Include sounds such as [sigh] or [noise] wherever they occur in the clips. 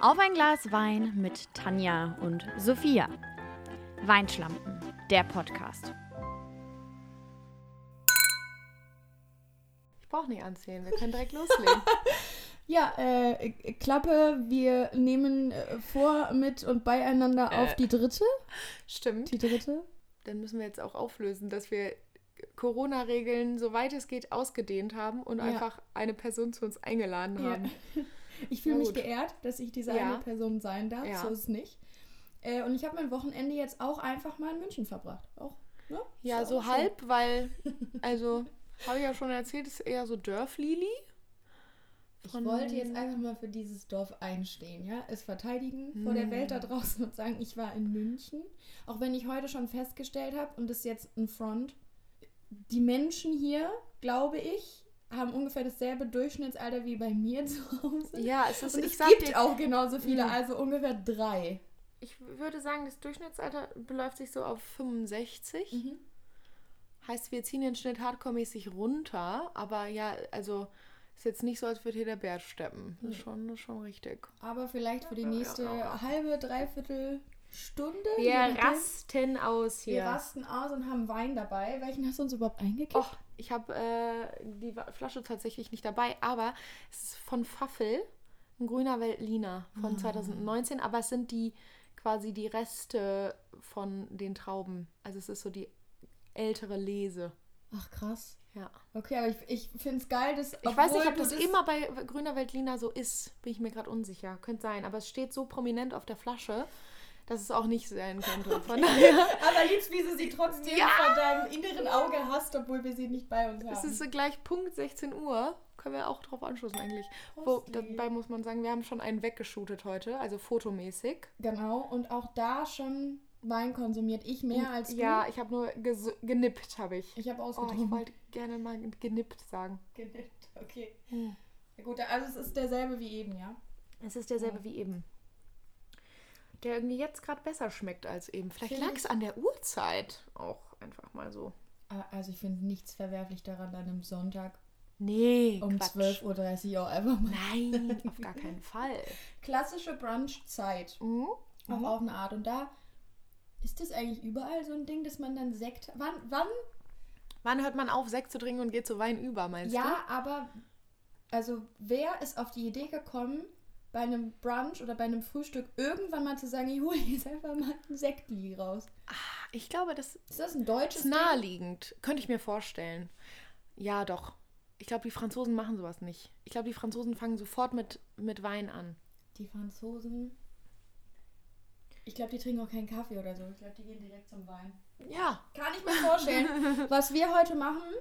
Auf ein Glas Wein mit Tanja und Sophia. Weinschlampen, der Podcast. Ich brauche nicht anzählen, wir können direkt loslegen. [laughs] Ja, äh, Klappe, wir nehmen äh, vor, mit und beieinander auf Äh. die dritte. Stimmt. Die dritte? Dann müssen wir jetzt auch auflösen, dass wir Corona-Regeln, soweit es geht, ausgedehnt haben und Ja. einfach eine Person zu uns eingeladen Ja. [laughs] Ich fühle mich geehrt, dass ich diese Ja. eine Person sein darf. Ja. So ist es nicht. Äh, und ich habe mein Wochenende jetzt auch einfach mal in München verbracht. Auch, ne? Ja, so halb, weil, [laughs] also, habe ich ja schon erzählt, ist eher so Dörflili. Ich wollte jetzt einfach mal für dieses Dorf einstehen, ja, es verteidigen vor der Hm. Welt da draußen und sagen, ich war in München. Auch wenn ich heute schon festgestellt habe, und das ist jetzt ein Front, die Menschen hier, glaube ich, haben ungefähr dasselbe Durchschnittsalter wie bei mir [laughs] zu Hause. Ja, es ist, Und ich es gibt dir, auch genauso viele, Mhm. also ungefähr drei. ich würde sagen, das Durchschnittsalter beläuft sich so auf 65. Mhm. Heißt, wir ziehen den Schnitt hardcore-mäßig runter, aber ja, also ist jetzt nicht so, als würde hier der Bär steppen. Das ist schon, das ist schon richtig. Aber vielleicht für die Ja, ja, nächste ja, ja. halbe, dreiviertel Stunde. Wir rasten aus Wir hier. rasten aus und haben Wein dabei. Welchen hast du uns überhaupt eingekippt? Och, ich habe äh, die Flasche tatsächlich nicht dabei, aber es ist von Pfaffel, ein grüner Veltliner von 2019, aber es sind die quasi die Reste von den Trauben. Also es ist so die ältere Lese. Ach krass. Ja. Okay, aber ich, ich finde es geil, dass. Ich weiß nicht, ob das immer bei grüner Veltliner so ist. Bin ich mir gerade unsicher. Könnte sein. Aber es steht so prominent auf der Flasche, dass es auch nicht sein könnte. [laughs] Von daher Aber liebst, wie du sie trotzdem Ja. vor deinem inneren Auge hast, obwohl wir sie nicht bei uns haben. es ist gleich Punkt 16 Uhr. Können wir auch drauf anschließen eigentlich. Wo, dabei muss man sagen, wir haben schon einen weggeshootet heute, also fotomäßig. genau, und auch da schon Wein konsumiert. Ich mehr als du. Ja, ich habe nur genippt, habe ich. Ich habe Oh, ausgetrunken. ich wollte gerne mal genippt sagen. Genippt, okay. Hm. Ja, gut, also es ist derselbe wie eben, ja? Es ist derselbe wie eben. Der irgendwie jetzt gerade besser schmeckt als eben. Vielleicht lag es an der Uhrzeit auch einfach mal so. Ah, Also ich finde nichts verwerflich daran, dann am Sonntag Nee, um Quatsch. 12.30 Uhr auch einfach mal. Nein, [laughs] auf gar keinen Fall. Klassische Brunchzeit. Mhm. Auch auf eine Art. Und da ist das eigentlich überall so ein Ding, dass man dann Sekt. Wann? wann? Wann hört man auf, Sekt zu trinken und geht zu Wein über, meinst Ja, aber also wer ist auf die Idee gekommen, bei einem Brunch oder bei einem Frühstück irgendwann mal zu sagen, ich hole jetzt einfach mal einen Sektli raus? du? Ich glaube, das Ist das ein deutsches ist naheliegend. Könnte ich mir vorstellen. Ja, doch. Ich glaube, die Franzosen machen sowas nicht. Ich glaube, die Franzosen fangen sofort mit, mit Wein an. Ding? Die Franzosen. Ich glaube, die trinken auch keinen Kaffee oder so. Ich glaube, die gehen direkt zum Wein. Ja. Kann ich mir vorstellen. [laughs] Was wir heute machen,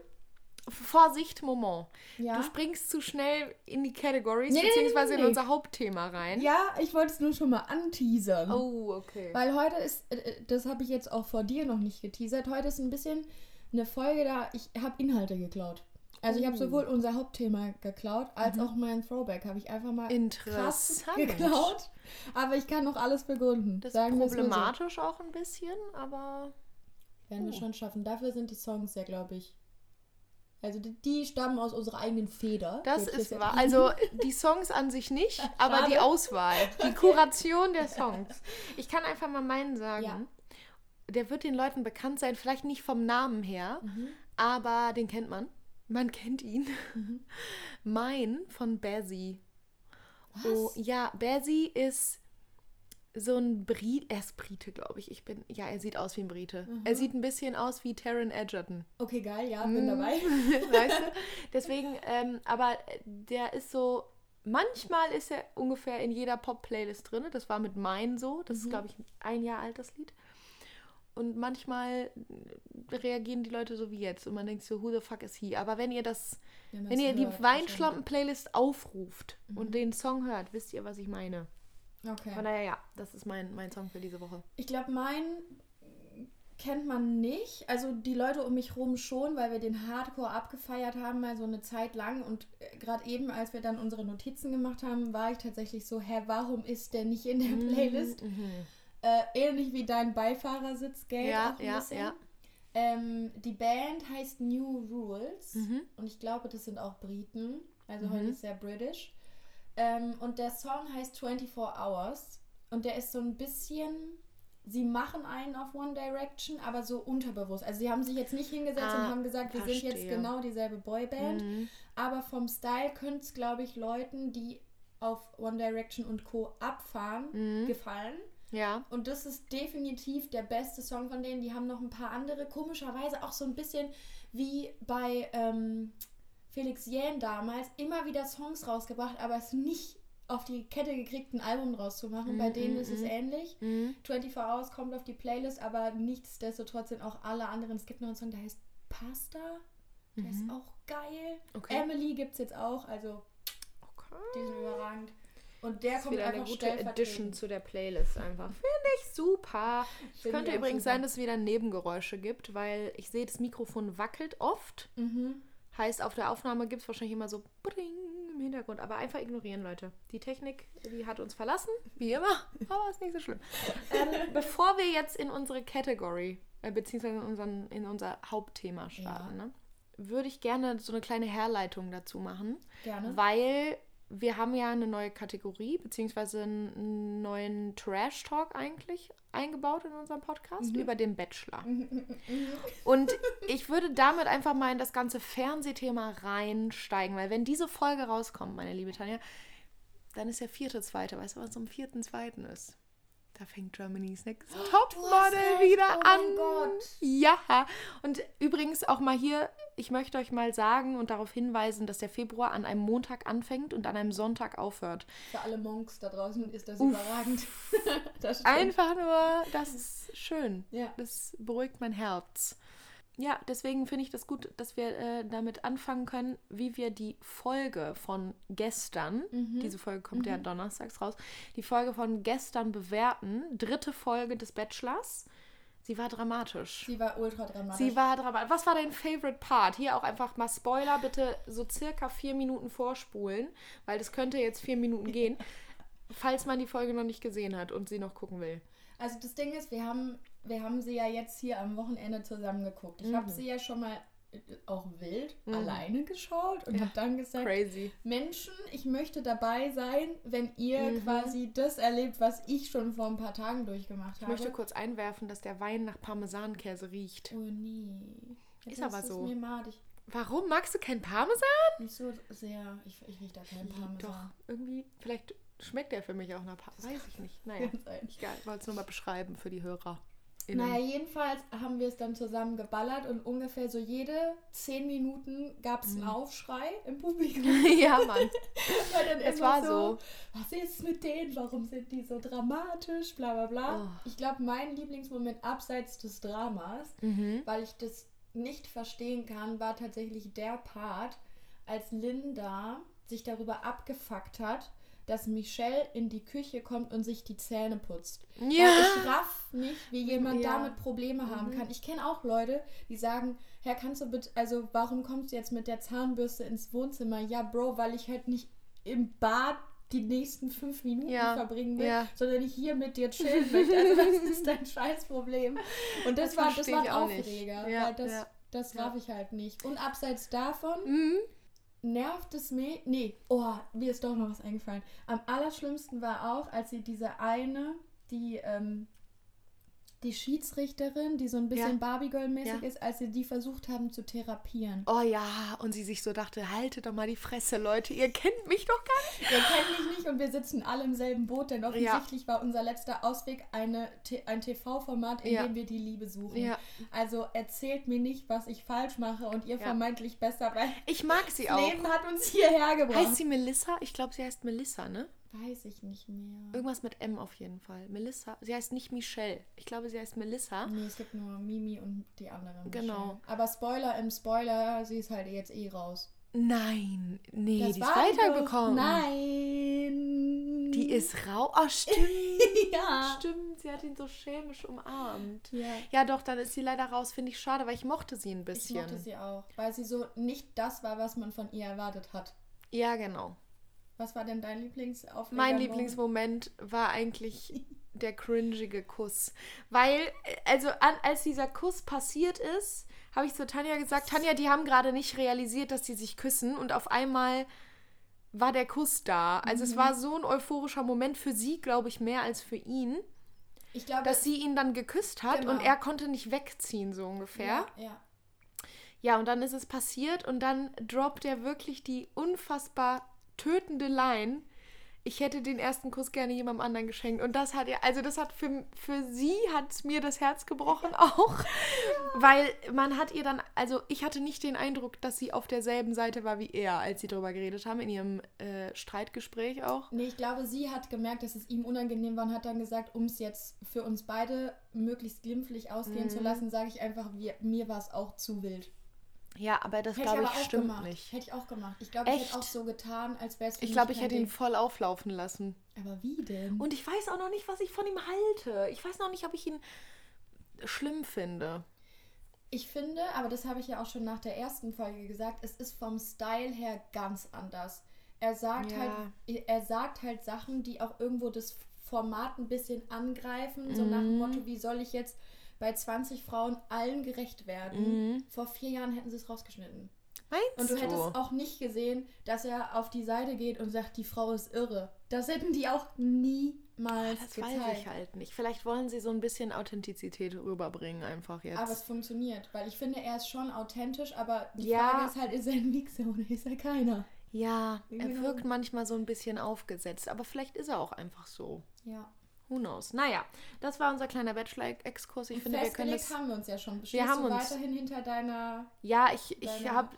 Vorsicht, Moment. ja. Du springst zu schnell in die Categories, Nee, beziehungsweise nee, in nee. unser Hauptthema rein. Ja, ich wollte es nur schon mal anteasern. Oh, okay. Weil heute ist, äh, äh, das habe ich jetzt auch vor dir noch nicht geteasert, heute ist ein bisschen eine Folge da, ich habe Inhalte geklaut. Also ich habe Oh. sowohl unser Hauptthema geklaut, als auch meinen Throwback habe ich einfach mal krass Interessant. geklaut. Aber ich kann noch alles begründen. Das ist mal so. problematisch auch ein bisschen, aber Werden wir Oh. schon schaffen. Dafür sind die Songs ja, glaube ich. Also die, die stammen aus unserer eigenen Feder. das ist wahr. Also die Songs an sich nicht, [laughs] aber die. Auswahl, die Kuration der Songs. Ich kann einfach mal meinen sagen. Ja. Der wird den Leuten bekannt sein, vielleicht nicht vom Namen her, Mhm. aber den kennt man. Man kennt ihn. [laughs] Mein von Bazzy. Was? Oh, ja, Bazzy ist so ein Brite. Er ist Brite, glaube ich. Ich bin. Ja, er sieht aus wie ein Brite. Mhm. Er sieht ein bisschen aus wie Taron Egerton. Okay, geil, ja, Mhm. bin dabei. [laughs] weißt du? Deswegen, ähm, aber der ist so. Manchmal ist er ungefähr in jeder Pop-Playlist drin. Das war mit Mein so. Das Mhm. ist, glaube ich, ein Jahr alt, das Lied. Und manchmal reagieren die Leute so wie jetzt. Und man denkt so, who the fuck is he? Aber wenn ihr das, Wenn man's wenn ihr die Weinschlampen-Playlist aufruft Mhm. und den Song hört, wisst ihr, was ich meine. Okay. Von daher, ja, das ist mein, mein Song für diese Woche. Ich glaube, meinen kennt man nicht. Also die Leute um mich rum schon, weil wir den Hardcore abgefeiert haben, mal so eine Zeit lang. Und äh, gerade eben, als wir dann unsere Notizen gemacht haben, war ich tatsächlich so, hä, warum ist der nicht in der Playlist? Mhm. Äh, ähnlich wie dein Beifahrersitz-Geld. Ja, auch ein ja, bisschen. ja. Ähm, die Band heißt New Rules Mhm. und ich glaube, das sind auch Briten. Also Mhm. heute ist sehr british. Ähm, und der Song heißt 24 Hours. Und der ist so ein bisschen. Sie machen einen auf One Direction, aber so unterbewusst. Also sie haben sich jetzt nicht hingesetzt Ah, und haben gesagt, wir sind jetzt verstehe. genau dieselbe Boyband. Mhm. Aber vom Style könnte es, glaube ich, Leuten, die auf One Direction und Co. abfahren, Mhm. gefallen. Ja. Und das ist definitiv der beste Song von denen. Die haben noch ein paar andere, komischerweise auch so ein bisschen wie bei ähm, Felix Jähn damals, immer wieder Songs rausgebracht, aber es nicht auf die Kette gekriegt, ein Album draus zu machen. bei Mhm, denen ist es mhm. ähnlich. Mhm. 24 Hours kommt auf die Playlist, aber nichtsdestotrotz sind auch alle anderen. Es gibt noch einen Song, der heißt Pasta. Der ist auch geil. Mhm. Okay. Emily gibt es jetzt auch, also Okay. die sind überragend. Und der Das kommt wieder eine einfach gute. Addition zu der Playlist einfach. Finde ich super. Es Finde könnte übrigens super. sein, dass es wieder Nebengeräusche gibt, weil ich sehe, das Mikrofon wackelt oft. Mhm. Heißt, auf der Aufnahme gibt es wahrscheinlich immer so Bring im Hintergrund. Aber einfach ignorieren, Leute. Die Technik, die hat uns verlassen, wie immer. Aber ist nicht so schlimm. ähm, [laughs] bevor wir jetzt in unsere Category, äh, beziehungsweise in, unseren, in unser Hauptthema starten, ne, würde ich gerne so eine kleine Herleitung dazu machen. Gerne. Weil wir haben ja eine neue Kategorie, beziehungsweise einen neuen Trash-Talk eigentlich eingebaut in unserem Podcast über den Bachelor. Und ich würde damit einfach mal in das ganze Fernsehthema reinsteigen, weil wenn diese Folge rauskommt, meine liebe Tanja, dann ist der vierte, zweite. Weißt du, was am vierten, zweiten ist? Da fängt Germany's Next Topmodel recht. wieder Oh an. Gott. Ja. Und übrigens auch mal hier, ich möchte euch mal sagen und darauf hinweisen, dass der Februar an einem Montag anfängt und an einem Sonntag aufhört. Für alle Monks da draußen ist das überragend. [laughs] das stimmt. Einfach nur, das ist schön. Ja. Das beruhigt mein Herz. Ja, deswegen finde ich das gut, dass wir äh, damit anfangen können, wie wir die Folge von gestern, Mhm. diese Folge kommt ja donnerstags raus, die Folge von gestern bewerten. Dritte Folge des Bachelors. Sie war dramatisch. Sie war ultra dramatisch. Sie war dramatisch. Was war dein Favorite Part? Hier auch einfach mal Spoiler, bitte so circa vier Minuten vorspulen, weil das könnte jetzt vier Minuten gehen, [laughs] falls man die Folge noch nicht gesehen hat und sie noch gucken will. Also das Ding ist, wir haben, wir haben sie ja jetzt hier am Wochenende zusammen geguckt. Ich Mhm. habe sie ja schon mal auch wild alleine geschaut und Ja. habe dann gesagt, Crazy. Menschen, ich möchte dabei sein, wenn ihr Mhm. quasi das erlebt, was ich schon vor ein paar Tagen durchgemacht Ich habe. möchte kurz einwerfen, dass der Wein nach Parmesankäse riecht. Oh nee. Jetzt Ist aber so. Warum? Magst du keinen Parmesan? Nicht so sehr. Ich, ich rieche da keinen Parmesan. Doch, irgendwie, vielleicht schmeckt der für mich auch nach Parmesan. Weiß ich nicht. [laughs] Naja, egal. Ich wollte es nur mal beschreiben für die Hörer. Naja, jedenfalls haben wir es dann zusammen geballert und ungefähr so jede zehn Minuten gab es einen Mhm. Aufschrei im Publikum. [laughs] ja, Mann. [laughs] Weil dann Es immer war so. Was ist mit denen? Warum sind die so dramatisch? Bla bla bla. Oh. Ich glaube, mein Lieblingsmoment abseits des Dramas, Mhm. weil ich das nicht verstehen kann, war tatsächlich der Part, als Linda sich darüber abgefuckt hat, dass Michelle in die Küche kommt und sich die Zähne putzt. Weil Ja. ich raff nicht, wie jemand Ja. damit Probleme haben kann. Ich kenne auch Leute, die sagen, Herr, kannst du bitte, also warum kommst du jetzt mit der Zahnbürste ins Wohnzimmer? Ja, Bro, weil ich halt nicht im Bad die nächsten fünf Minuten Ja. verbringen will, Ja. sondern ich hier mit dir [laughs] chillen möchte. Also das ist dein Scheißproblem. Und das, Das war, das war ein ich auch nicht. Aufreger, Ja, weil das, das raff ich halt nicht. Und abseits davon Mhm. Nervt es mich. Nee, oh, mir ist doch noch was eingefallen. Am allerschlimmsten war auch, als sie diese eine, die, ähm, die Schiedsrichterin, die so ein bisschen Ja. Barbie-Girl-mäßig Ja. ist, als sie die versucht haben zu therapieren. Oh ja, und sie sich so dachte, haltet doch mal die Fresse, Leute, ihr kennt mich doch gar nicht. Ihr kennt mich nicht und wir sitzen alle im selben Boot, denn offensichtlich war unser letzter Ausweg eine, ein TV-Format, in Ja. dem wir die Liebe suchen. Ja. Also erzählt mir nicht, was ich falsch mache und ihr Ja. vermeintlich besser, weil Ich mag sie auch. Leben hat uns hierher gebracht. Heißt sie Melissa? Ich glaube, sie heißt Melissa, ne? Weiß ich nicht mehr. Irgendwas mit M auf jeden Fall. Melissa. Sie heißt nicht Michelle. Ich glaube, sie heißt Melissa. Nee, es gibt nur Mimi und die anderen. Genau. Aber Spoiler im Spoiler, sie ist halt jetzt eh raus. Nein, nee, Das die ist weitergekommen. doch- Nein. Die ist rau. Oh, stimmt. [laughs] ja. stimmt, sie hat ihn so chemisch umarmt. ja. Ja, doch, dann ist sie leider raus. Finde ich schade, weil ich mochte sie ein Ich bisschen. mochte sie auch, weil sie so nicht das war, was man von ihr erwartet hat. Ja, genau. Was war denn dein Lieblingsaufreger? Mein Lieblingsmoment war eigentlich [laughs] der cringige Kuss. Weil, äh, also an, als dieser Kuss passiert ist, habe ich zu Tanja gesagt, Tanja, die haben gerade nicht realisiert, dass die sich küssen und auf einmal war der Kuss da. Also Mhm. es war so ein euphorischer Moment für sie, glaube ich, mehr als für ihn, Ich glaube, dass sie ihn dann geküsst hat Genau. und er konnte nicht wegziehen, so ungefähr. ja, ja. Ja, und dann ist es passiert und dann droppt er wirklich die unfassbar tötende Line. Ich hätte den ersten Kuss gerne jemandem anderen geschenkt. Und das hat er, also das hat für, für sie hat mir das Herz gebrochen auch. Weil man hat ihr dann, also ich hatte nicht den Eindruck, dass sie auf derselben Seite war wie er, als sie darüber geredet haben, in ihrem äh, Streitgespräch auch. Nee, ich glaube, sie hat gemerkt, dass es ihm unangenehm war und hat dann gesagt, um es jetzt für uns beide möglichst glimpflich ausgehen Mhm. zu lassen, sage ich einfach, wir, mir war es auch zu wild. Ja, aber das ich glaube ich auch stimmt gemacht. nicht. Hätte ich auch gemacht. Ich glaube, ich hätte auch so getan, als wäre es Ich glaube, ich hätte ihn voll auflaufen lassen. Aber wie denn? Und ich weiß auch noch nicht, was ich von ihm halte. Ich weiß noch nicht, ob ich ihn schlimm finde. Ich finde, aber das habe ich ja auch schon nach der ersten Folge gesagt, es ist vom Style her ganz anders. Er sagt Ja. halt, er sagt halt Sachen, die auch irgendwo das Format ein bisschen angreifen, so nach Mhm. dem Motto, wie soll ich jetzt bei 20 Frauen allen gerecht werden? Mhm. Vor vier Jahren hätten sie es rausgeschnitten. Meinst Und du du? hättest auch nicht gesehen, dass er auf die Seite geht und sagt, die Frau ist irre. Das hätten die auch niemals Das gezeigt. weiß ich halt nicht. Vielleicht wollen sie so ein bisschen Authentizität rüberbringen einfach jetzt. Aber es funktioniert, weil ich finde, er ist schon authentisch, aber die Ja. Frage ist halt, ist er ein Mixer oder ist er keiner? ja, er wirkt manchmal so ein bisschen aufgesetzt, aber vielleicht ist er auch einfach so. Ja. Who knows? Naja, das war unser kleiner Bachelor-Exkurs. Ich Und finde, wir können das. haben wir uns ja schon. Stehst haben du uns. weiterhin hinter deiner... Ja, ich, ich habe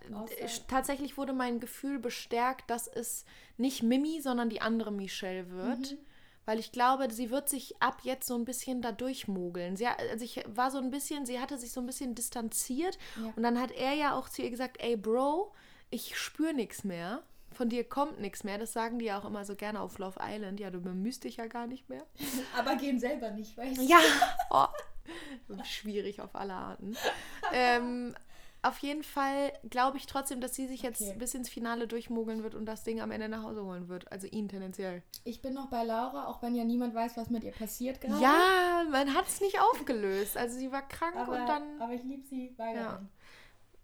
tatsächlich wurde mein Gefühl bestärkt, dass es nicht Mimi, sondern die andere Michelle wird. Mhm. Weil ich glaube, sie wird sich ab jetzt so ein bisschen da durchmogeln. Sie, also ich war so ein bisschen, sie hatte sich so ein bisschen distanziert. Ja. Und dann hat er ja auch zu ihr gesagt, ey Bro, ich spüre nichts mehr. Von dir kommt nichts mehr. Das sagen die ja auch immer so gerne auf Love Island. Ja, du bemühst dich ja gar nicht mehr. [laughs] Aber gehen selber nicht, weißt du? Ja. [laughs] Oh. Schwierig auf alle Arten. ähm, auf jeden Fall glaube ich trotzdem, dass sie sich jetzt Okay. bis ins Finale durchmogeln wird und das Ding am Ende nach Hause holen wird. Also ihn tendenziell. Ich bin noch bei Laura, auch wenn ja niemand weiß, was mit ihr passiert gerade. Ja, man hat es nicht aufgelöst. Also sie war krank aber, und dann. aber ich liebe sie weiterhin.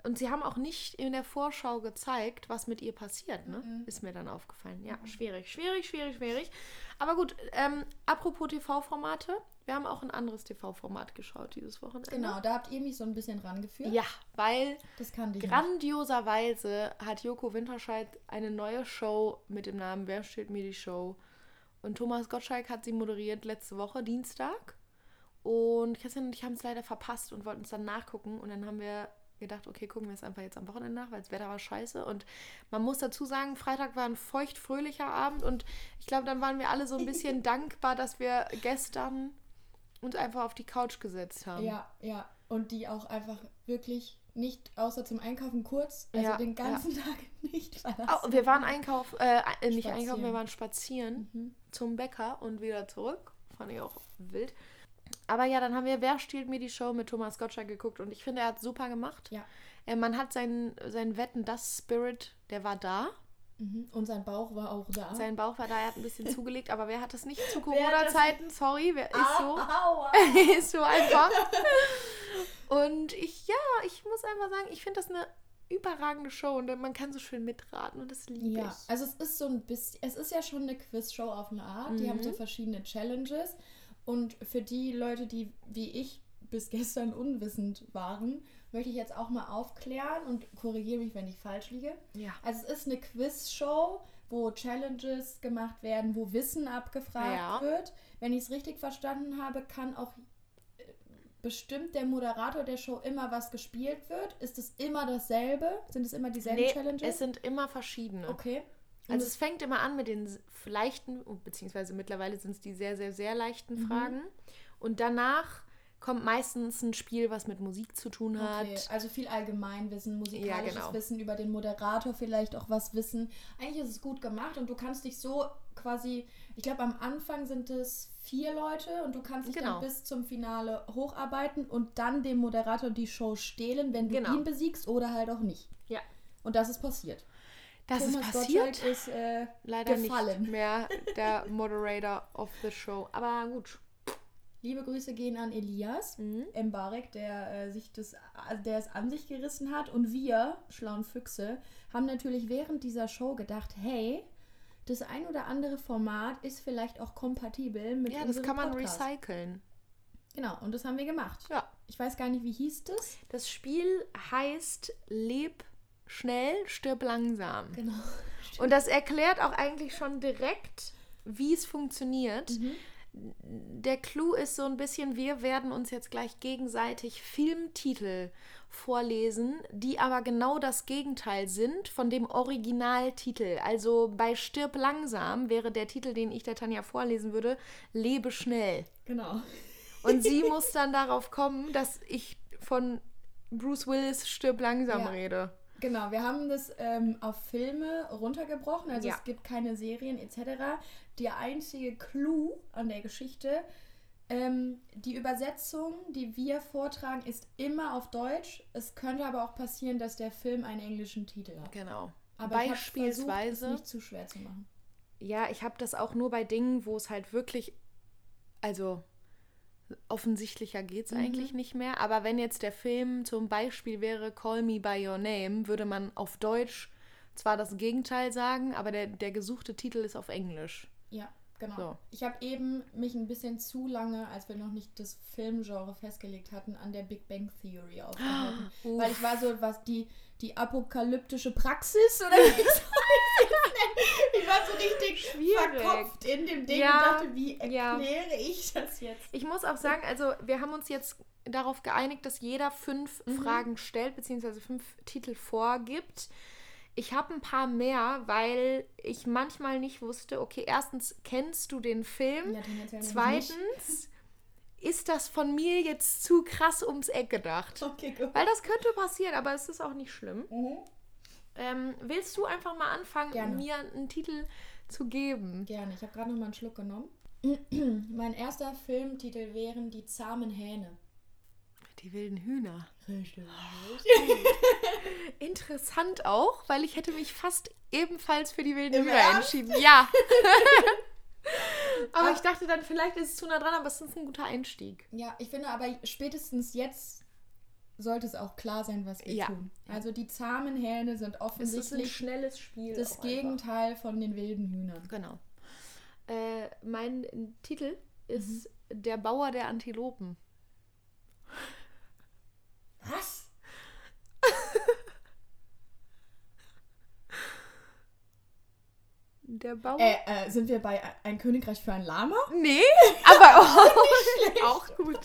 Und sie haben auch nicht in der Vorschau gezeigt, was mit ihr passiert, ne? Mhm. Ist mir dann aufgefallen. Ja, schwierig, schwierig, schwierig, schwierig. Aber gut, ähm, apropos TV-Formate, wir haben auch ein anderes TV-Format geschaut dieses Wochenende. Genau, da habt ihr mich so ein bisschen rangeführt. Ja, weil ich nicht. grandioserweise hat Joko Winterscheid eine neue Show mit dem Namen Wer steht mir die Show? Und Thomas Gottschalk hat sie moderiert letzte Woche, Dienstag. Und Christian und ich haben es leider verpasst und wollten es dann nachgucken. Und dann haben wir gedacht, okay, gucken wir es einfach jetzt am Wochenende nach, weil das Wetter war scheiße. Und man muss dazu sagen, Freitag war ein feucht-fröhlicher Abend. Und ich glaube, dann waren wir alle so ein bisschen [laughs] dankbar, dass wir gestern uns einfach auf die Couch gesetzt haben. Ja, ja. Und die auch einfach wirklich nicht, außer zum Einkaufen kurz, also Ja, den ganzen Tag [laughs] nicht verlassen. Oh, wir waren einkaufen, äh, äh, nicht Spazieren. einkaufen, wir waren spazieren Mhm. zum Bäcker und wieder zurück. Fand ich auch wild. Aber ja, dann haben wir Wer stiehlt mir die Show mit Thomas Gottschalk geguckt und ich finde, er hat super gemacht. Ja. Äh, man hat seinen, seinen Wetten, das Spirit, der war da. Mhm. Und sein Bauch war auch da. Sein Bauch war da, er hat ein bisschen zugelegt, aber wer hat das nicht zu Corona-Zeiten? Sorry, wer ist so? [laughs] Ist so einfach. Und ich, ja, ich muss einfach sagen, ich finde das eine überragende Show und man kann so schön mitraten und das liebe Ja, ich. also es ist so ein bisschen, es ist ja schon eine Quizshow auf eine Art. Die haben Mhm. so verschiedene Challenges. Und für die Leute, die wie ich bis gestern unwissend waren, möchte ich jetzt auch mal aufklären und korrigiere mich, wenn ich falsch liege. Ja. Also es ist eine Quizshow, wo Challenges gemacht werden, wo Wissen abgefragt Ja. wird. Wenn ich es richtig verstanden habe, kann auch äh, bestimmt der Moderator der Show immer was gespielt wird. Ist es immer dasselbe? Sind es immer dieselben Nee, Challenges? es sind immer verschiedene. okay. Also es- fängt immer an mit den leichten, oh, beziehungsweise mittlerweile sind es die sehr, sehr, sehr leichten Mhm. Fragen. Und danach kommt meistens ein Spiel, was mit Musik zu tun hat. Okay, also viel Allgemeinwissen, musikalisches genau. Wissen über den Moderator, vielleicht auch was wissen. Eigentlich ist es gut gemacht und du kannst dich so quasi, ich glaube am Anfang sind es vier Leute und du kannst dich Genau. dann bis zum Finale hocharbeiten und dann dem Moderator die Show stehlen, wenn du Genau. ihn besiegst oder halt auch nicht. Ja. Und das ist passiert. Das Thomas ist passiert. Gottschalk ist äh, Leider gefallen. nicht [laughs] mehr der Moderator of the show. Aber gut. Liebe Grüße gehen an Elias Mhm. Mbarek, der äh, sich das, also der es an sich gerissen hat. Und wir, schlauen Füchse, haben natürlich während dieser Show gedacht, hey, das ein oder andere Format ist vielleicht auch kompatibel mit Ja, das unserem kann man Podcast. recyceln. Genau, und das haben wir gemacht. Ja. Ich weiß gar nicht, wie hieß das? Das Spiel heißt Leb schnell, stirb langsam. Genau. Und das erklärt auch eigentlich schon direkt, wie es funktioniert. Mhm. Der Clou ist so ein bisschen, wir werden uns jetzt gleich gegenseitig Filmtitel vorlesen, die aber genau das Gegenteil sind von dem Originaltitel. Also bei Stirb langsam wäre der Titel, den ich der Tanja vorlesen würde, Lebe schnell. Genau. Und sie [laughs] muss dann darauf kommen, dass ich von Bruce Willis Stirb langsam Ja. rede. Genau, wir haben das ähm, auf Filme runtergebrochen, also Ja. es gibt keine Serien etc. Der einzige Clou an der Geschichte, ähm, die Übersetzung, die wir vortragen, ist immer auf Deutsch. Es könnte aber auch passieren, dass der Film einen englischen Titel hat. Genau. Aber versucht, Beispielsweise. es nicht zu schwer zu machen. Ja, ich habe das auch nur bei Dingen, wo es halt wirklich, also offensichtlicher geht es eigentlich nicht mehr. Aber wenn jetzt der Film zum Beispiel wäre Call Me By Your Name, würde man auf Deutsch zwar das Gegenteil sagen, aber der, der gesuchte Titel ist auf Englisch. Ja, genau. So. Ich habe eben mich ein bisschen zu lange, als wir noch nicht das Filmgenre festgelegt hatten, an der Big Bang Theory aufgehalten. [gasps] Uff. Weil ich war so, was die, die apokalyptische Praxis oder wie [laughs] soll ich das nennen? Ich war so richtig Schwierig. verkopft in dem Ding Ja, und dachte, wie ja. erkläre ich das jetzt? Ich muss auch sagen, also wir haben uns jetzt darauf geeinigt, dass jeder fünf Fragen stellt, beziehungsweise fünf Titel vorgibt. Ich habe ein paar mehr, weil ich manchmal nicht wusste, okay, erstens, kennst du den Film? Ja, nämlich Zweitens, ist das von mir jetzt zu krass ums Eck gedacht? Okay, gut. Weil das könnte passieren, aber es ist auch nicht schlimm. Mhm. Ähm, willst du einfach mal anfangen, Gerne. mir einen Titel zu geben? Gerne, ich habe gerade noch mal einen Schluck genommen. [clears throat] mein erster Filmtitel wären Die zahmen Hähne. Die wilden Hühner. Richtig. [laughs] Interessant auch, weil ich hätte mich fast ebenfalls für die wilden Im Hühner Ernst? entschieden. Ja. [laughs] aber ich dachte dann, vielleicht ist es zu nah dran, aber es ist ein guter Einstieg. Ja, ich finde aber spätestens jetzt sollte es auch klar sein, was wir Ja. tun. Also die zahmen Hähne sind Es ist ein offensichtlich schnelles Spiel. das Gegenteil von den wilden Hühnern. Einfach. Genau. Äh, mein Titel ist Mhm. Der Bauer der Antilopen. Was? [laughs] Der Bauer. Äh, äh, sind wir bei Ein Königreich für ein Lama? nee, aber [laughs] [laughs] auch, auch gut.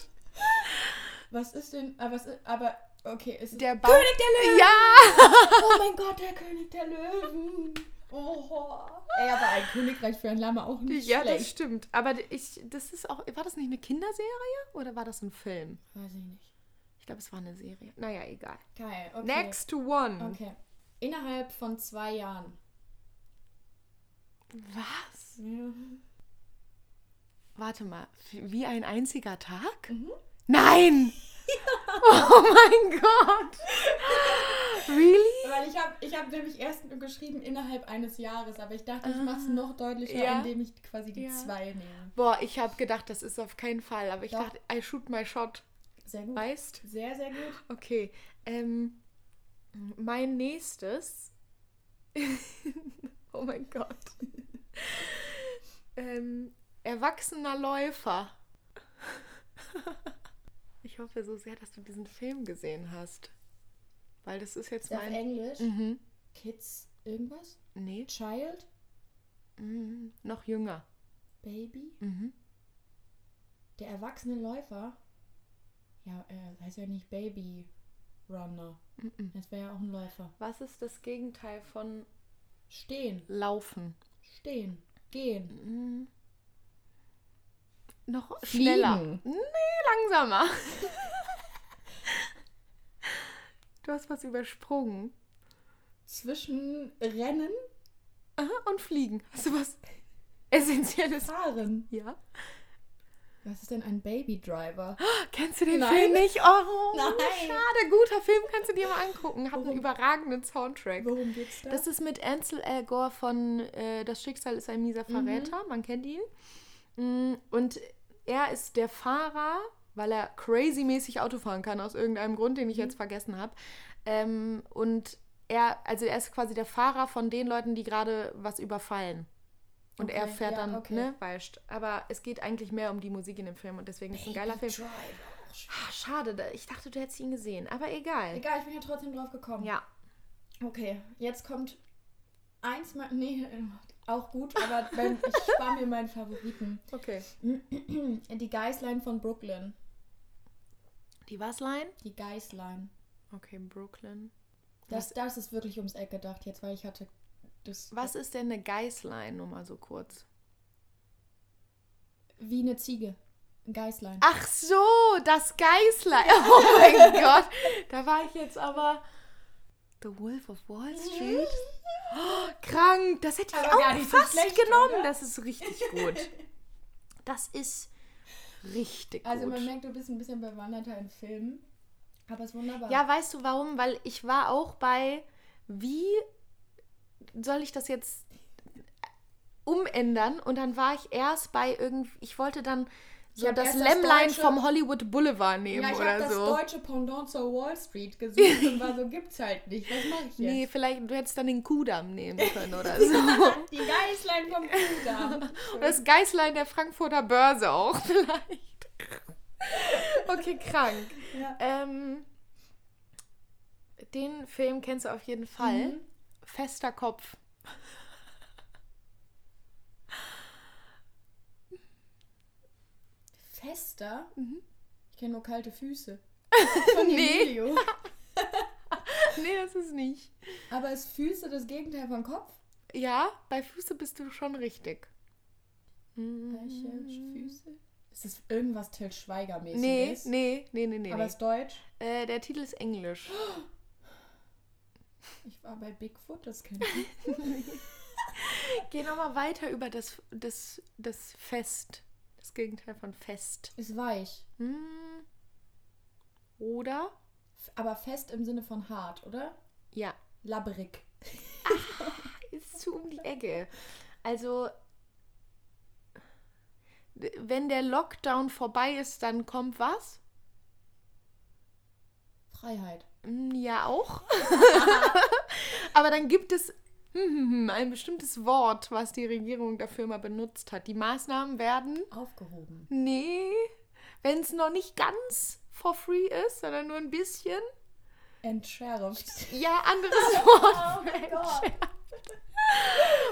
Was ist denn, äh, was ist, aber, okay, ist Der Bauer. König der Löwen! Ja! [laughs] Oh mein Gott, der König der Löwen! Oh. Ey, aber Ein Königreich für ein Lama auch nicht Ja, das schlecht. stimmt. Aber ich, das ist auch. War das nicht eine Kinderserie oder war das ein Film? Weiß ich nicht. Ich glaube, es war eine Serie. Naja, egal. Geil, okay. Next one. Okay. Innerhalb von zwei Jahren. Was? Warte mal. Wie ein einziger Tag? Nein! [laughs] Oh mein Gott! Really? Weil ich habe ich hab nämlich erst geschrieben innerhalb eines Jahres, aber ich dachte, ich mache es noch deutlicher, Ja. indem ich quasi die Ja. zwei nehme. Boah, ich habe gedacht, das ist auf keinen Fall. Aber ich Doch. dachte, I shoot my shot. Sehr gut. Weißt? Sehr, sehr gut. Okay. Ähm, mein nächstes. [laughs] oh mein Gott. [laughs] ähm, erwachsener Läufer. Ich hoffe so sehr, dass du diesen Film gesehen hast. Weil das ist jetzt Ist der auf mein. Englisch? Mhm. Kids, irgendwas? Nee, Child? mhm. noch jünger. Baby? Mhm. Der erwachsene Läufer? Ja, äh, heißt ja nicht Baby Runner. Mhm. Das wäre ja auch ein Läufer. Was ist das Gegenteil von Stehen, Laufen? stehen, gehen. Mhm. Noch Fliegen. schneller. Nee, langsamer. du hast was übersprungen. Zwischen Rennen, Aha, und fliegen. Hast du was Essentielles? Fahren. Ja. Was ist denn ein Baby Driver? Kennst du den Nein. Film nicht? Oh, Nein. schade. Guter Film, kannst du dir mal angucken. Hat einen Worum- überragenden Soundtrack. Worum geht's da? Das ist mit Ansel Elgort von äh, Das Schicksal ist ein mieser Verräter. Man kennt ihn. Mm, Und er ist der Fahrer, weil er crazy-mäßig Auto fahren kann, aus irgendeinem Grund, den ich jetzt vergessen habe. Ähm, und er, also er ist quasi der Fahrer von den Leuten, die gerade was überfallen. Und er Okay, fährt ja, dann, okay. ne, weißt Aber es geht eigentlich mehr um die Musik in dem Film und deswegen ist es ein geiler Film. Drive, auch schön. Ah, schade, ich dachte, du hättest ihn gesehen. Aber egal. Egal, ich bin ja trotzdem drauf gekommen. Ja. Okay, jetzt kommt eins mal. Nee, auch gut, aber wenn, ich spare mir meinen Favoriten. Okay. Die Geißlein von Brooklyn. Die Wasline? Die Geißlein. Okay, Brooklyn. Das, das ist wirklich ums Eck gedacht jetzt, weil ich hatte das. Was ist denn eine Geißlein, nur mal so kurz? Wie eine Ziege. Ein Geißlein. Ach so, das Geißlein. [laughs] Oh mein Gott. Da war ich jetzt aber. The Wolf of Wall Street? Oh, krank. Das hätte ich Aber auch nicht so fast schlecht, genommen. oder? Das ist richtig gut. [laughs] Das ist richtig Also gut. man merkt, du bist ein bisschen bewanderter in Filmen. Aber es ist wunderbar. Ja, weißt du warum? Weil ich war auch bei, wie soll ich das jetzt umändern? Und dann war ich erst bei irgendwie, ich wollte dann so das Lämmlein Deutsche- vom Hollywood Boulevard nehmen Ja, ich habe oder das so. deutsche Pendant zur Wall Street [laughs] gesucht und war so, gibt's halt nicht. Was mache ich jetzt? Nee, vielleicht, du hättest dann den Kudamm nehmen [laughs] können oder so. Die Geißlein vom Kudamm. Oder [laughs] das Geißlein der Frankfurter Börse auch vielleicht. Okay, krank. Ja. Ähm, den Film kennst du auf jeden Fall. Mhm. Fester Kopf. Fester? Mhm. Ich kenne nur kalte Füße. [laughs] Von Nee. [laughs] Nee, das ist nicht. Aber ist Füße das Gegenteil von Kopf? Ja, bei Füße bist du schon richtig. Welche Füße? Ist das irgendwas Till Schweiger-mäßiges? nee, nee, nee, nee. Aber nee. ist Deutsch? Äh, der Titel ist Englisch. [gasps] Ich war bei Bigfoot, das kenne ich. [laughs] Geh nochmal weiter über das, das, das Fest. Das Gegenteil von Fest. Ist weich. Hm. Oder? Aber fest im Sinne von hart, oder? Ja. Labberig. Ist zu um die Ecke. Also, wenn der Lockdown vorbei ist, dann kommt was? Freiheit. Hm, Ja, auch. [laughs] Aber dann gibt es ein bestimmtes Wort, was die Regierung dafür mal benutzt hat. Die Maßnahmen werden, Aufgehoben. nee, wenn es noch nicht ganz for free ist, sondern nur ein bisschen. Entschärft. Ja, anderes [laughs] Wort. Oh mein Gott.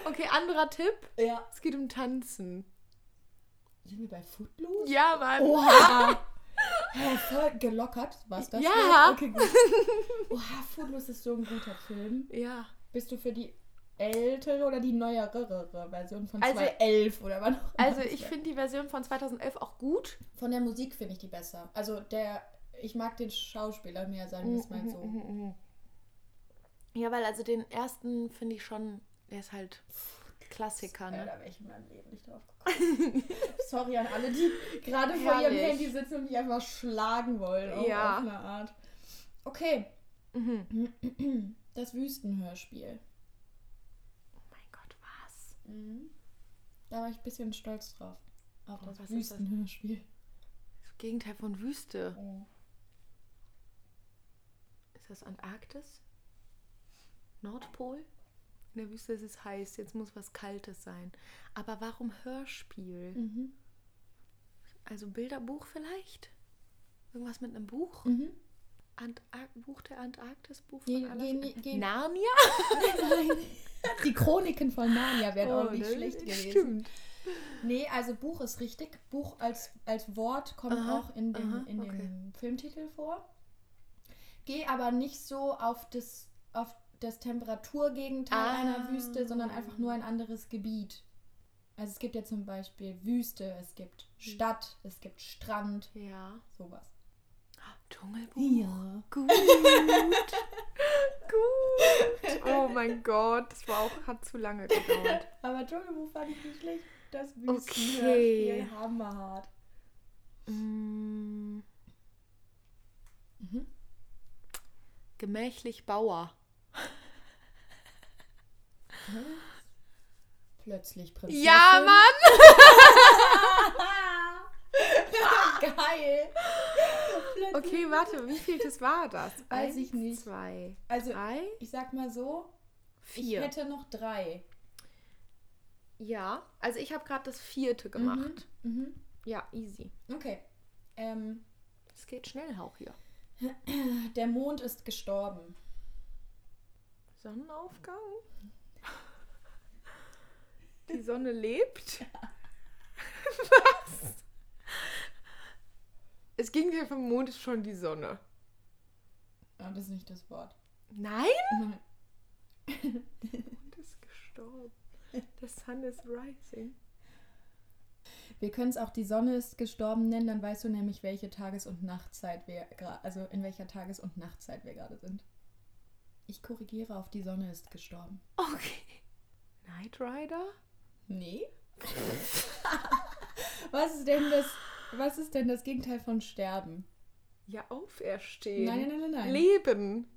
Okay, anderer Tipp. Ja. Es geht um Tanzen. Sind wir bei Footloose? Ja, Mann. Oha! Hä, voll gelockert, was das? Ja. Okay, gut. Oha, Footloose ist so ein guter Film. Ja. Bist du für die ältere oder die neuere Version von Also- 2011 oder wann auch immer Also das ich finde die Version von 2011 auch gut. Von der Musik finde ich die besser. Also der, ich mag den Schauspieler mehr, sagen wir es mal so. Ja, weil also den ersten finde ich schon, der ist halt Klassiker, ne? da wäre ich in meinem Leben nicht drauf gekommen. [laughs] Sorry an alle, die gerade vor ihrem. Handy sitzen und mich einfach schlagen wollen. Ja. Auf eine Art. Okay. Mhm. Das Wüstenhörspiel. Was? Da war ich ein bisschen stolz drauf. Auf Oh, das was ist das? Wüstenhörspiel. Das Gegenteil von Wüste. Oh. Ist das Antarktis? Nordpol? In der Wüste ist es heiß, jetzt muss was Kaltes sein. Aber warum Hörspiel? Mhm. Also Bilderbuch vielleicht? Irgendwas mit einem Buch? Mhm. Antar Buch der Antarktis? Buch von geh- Narnia? [laughs] Die Chroniken von Narnia wären auch nicht schlecht gewesen. Oh, Stimmt. Nee, also Buch ist richtig. Buch als, als Wort kommt Aha, auch in, dem, aha, in okay. dem Filmtitel vor. Geh aber nicht so auf das, auf das Temperaturgegenteil Ah. einer Wüste, sondern einfach nur ein anderes Gebiet. Also es gibt ja zum Beispiel Wüste, es gibt Stadt, es gibt Strand, Ja. sowas. Dschungelbuch. Ja. Gut. [laughs] Gut. Oh mein Gott, das war auch, hat zu lange gedauert. [laughs] Aber Dschungelbuch fand ich nicht schlecht. Das Okay. Wüstenhörspiel, hammerhart. Mm. Mhm. Gemächlich Bauer. [laughs] Plötzlich Prinzessin. Ja, Mann! Geil. Okay, warte, wie viel das war das? Weiß ich Eins, nicht. Zwei, Also, drei, ich sag mal so, ich vier. hätte noch drei. Ja, also ich habe gerade das vierte gemacht. Mhm. Ja, easy. Okay. Ähm, Es geht schnell auch hier. [clears throat] der Mond ist gestorben. Sonnenaufgang? Die Sonne lebt? [laughs] Was? Das Gegenteil vom Mond ist schon die Sonne. Ah, das ist nicht das Wort. Nein? [laughs] Der Mond ist gestorben. The sun is rising. Wir können es auch die Sonne ist gestorben nennen, dann weißt du nämlich, welche Tages- und Nachtzeit wir gerade, also in welcher Tages- und Nachtzeit wir gerade sind. Ich korrigiere auf die Sonne ist gestorben. Okay. Knight Rider? Nee. [laughs] was ist denn das, was ist denn das Gegenteil von sterben? Ja, auferstehen. Nein, nein, nein, nein. Leben.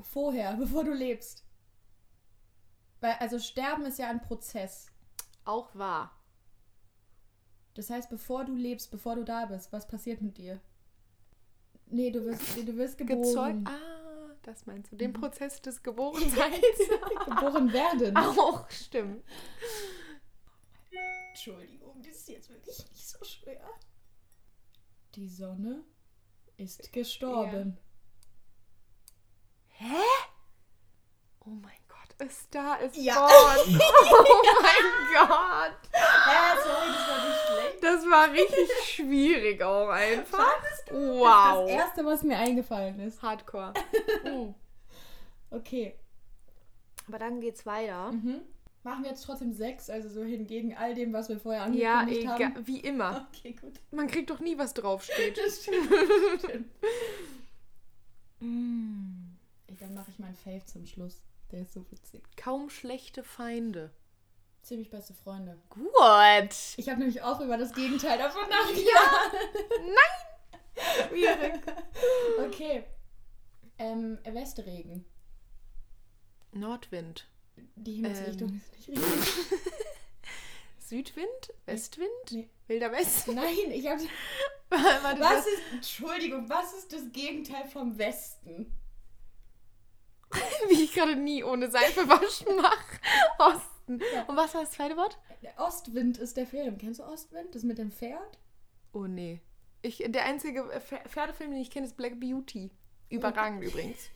Vorher, [laughs] bevor du lebst. Weil, also sterben ist ja ein Prozess. Auch wahr. Das heißt, bevor du lebst, bevor du da bist, was passiert mit dir? Nee, du wirst, du wirst geboren. Gezeugt. Ah, das meinst du. Den Prozess des [laughs] Geborenseins. geboren werden. Auch, stimmt. Entschuldigung, das ist jetzt wirklich nicht so schwer. Die Sonne ist gestorben. Hä? Oh mein Gott, a star is Ja. born. [laughs] Oh mein Gott. Äh, sorry, das war nicht schlecht. Das war richtig schwierig auch einfach. Das Wow. erste, was mir eingefallen ist. Hardcore. Mm. [laughs] Okay. Aber dann geht's weiter. Mhm. Machen wir jetzt trotzdem sechs, also so hingegen all dem, was wir vorher Ja, angekündigt egal, haben. wie immer. Okay, gut. Man kriegt doch nie, was draufsteht. [laughs] Das stimmt. stimmt. Mm. Dann mache ich meinen Fave zum Schluss. Der ist so witzig. Kaum schlechte Feinde. Ziemlich beste Freunde. Gut. Ich habe nämlich auch über das Gegenteil davon nachgedacht. Schwierig. Okay. Ähm, Westregen. Nordwind. Die Himmelsrichtung Ähm. ist nicht richtig. [laughs] Südwind? Westwind? Nee. Wilder Westen? [laughs] Nein, ich habe. [laughs] Was ist. Entschuldigung, was ist das Gegenteil vom Westen? wie ich gerade nie ohne Seife waschen mache. Osten. Ja. Und was war das zweite Wort? Der Ostwind ist der Film. Kennst du Ostwind? Das mit dem Pferd? Oh nee. Ich, der einzige Pfer- Pferdefilm, den ich kenne, ist Black Beauty. Überragend übrigens.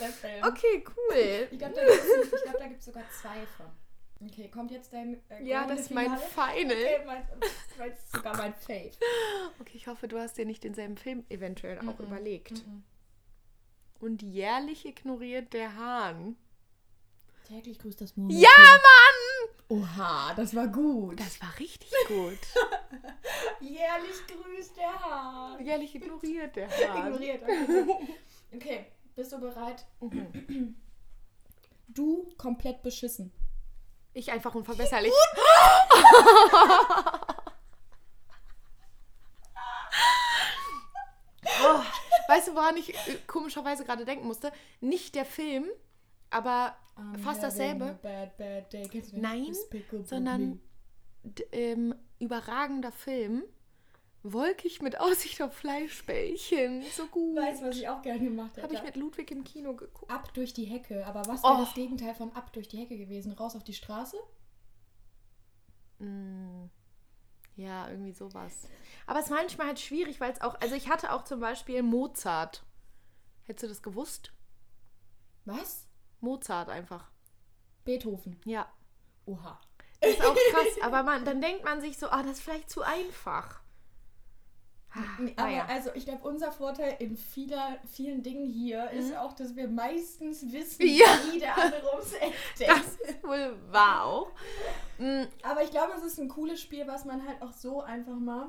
Der Film. Okay, cool. Ich glaube, da gibt es glaub, sogar zwei von. Okay, kommt jetzt dein. Äh, Ja, das ist mein Finale? Final. Okay, mein, mein, ist sogar mein Fave. Okay, ich hoffe, du hast dir nicht denselben Film eventuell auch Mhm. überlegt. Mhm. Und jährlich ignoriert der Hahn. Täglich grüßt das Murmeltier. Ja, Mann! Oha, das war gut. Das war richtig gut. [laughs] Jährlich grüßt der Hahn. jährlich ignoriert der [laughs] Hahn. Ignoriert. Okay. okay, bist du bereit? Mhm. [clears throat] Du komplett beschissen. Ich einfach unverbesserlich. [laughs] oh, weißt du, woran ich äh, komischerweise gerade denken musste? Nicht der Film, aber fast dasselbe, Bad, bad? Nein, sondern ähm, überragender Film. Wolkig mit Aussicht auf Fleischbällchen. So gut. Weißt du, was ich auch gerne gemacht hätte? Habe ich mit Ludwig im Kino geguckt. Ab durch die Hecke. Aber was wäre Oh. das Gegenteil von ab durch die Hecke gewesen? Raus auf die Straße? Mm, Ja, irgendwie sowas. Aber es ist manchmal halt schwierig, weil es auch. Also, ich hatte auch zum Beispiel Mozart. Hättest du das gewusst? Was? Mozart einfach. Beethoven. Ja. Oha. Das ist auch [laughs] krass. aber man, dann denkt man sich so, ah, das ist vielleicht zu einfach. Ah, aber naja. also ich glaube, unser Vorteil in vieler, vielen Dingen hier ist auch, dass wir meistens wissen, Mhm. Ja. wie der andere ums Eck [laughs] Das denkt. ist wohl wahr auch. Mm, Aber ich glaube, es ist ein cooles Spiel, was man halt auch so einfach mal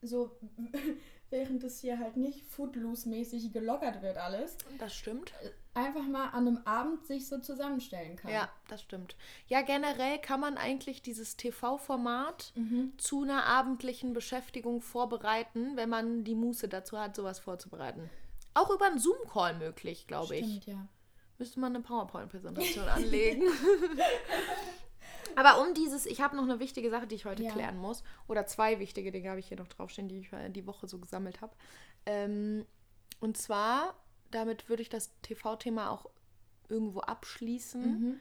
so, [laughs] während es hier halt nicht Footloose-mäßig gelockert wird alles, Das stimmt. Einfach mal an einem Abend sich so zusammenstellen kann. Ja, das stimmt. Ja, generell kann man eigentlich dieses TV-Format Mhm. zu einer abendlichen Beschäftigung vorbereiten, wenn man die Muße dazu hat, sowas vorzubereiten. Auch über einen Zoom-Call möglich, glaube ich. Stimmt, ja. Müsste man eine PowerPoint-Präsentation [laughs] anlegen. [laughs] Aber um dieses, ich habe noch eine wichtige Sache, die ich heute Ja. klären muss. Oder zwei wichtige Dinge habe ich hier noch draufstehen, die ich äh, die Woche so gesammelt habe. Ähm, und zwar, damit würde ich das TV-Thema auch irgendwo abschließen. Mhm.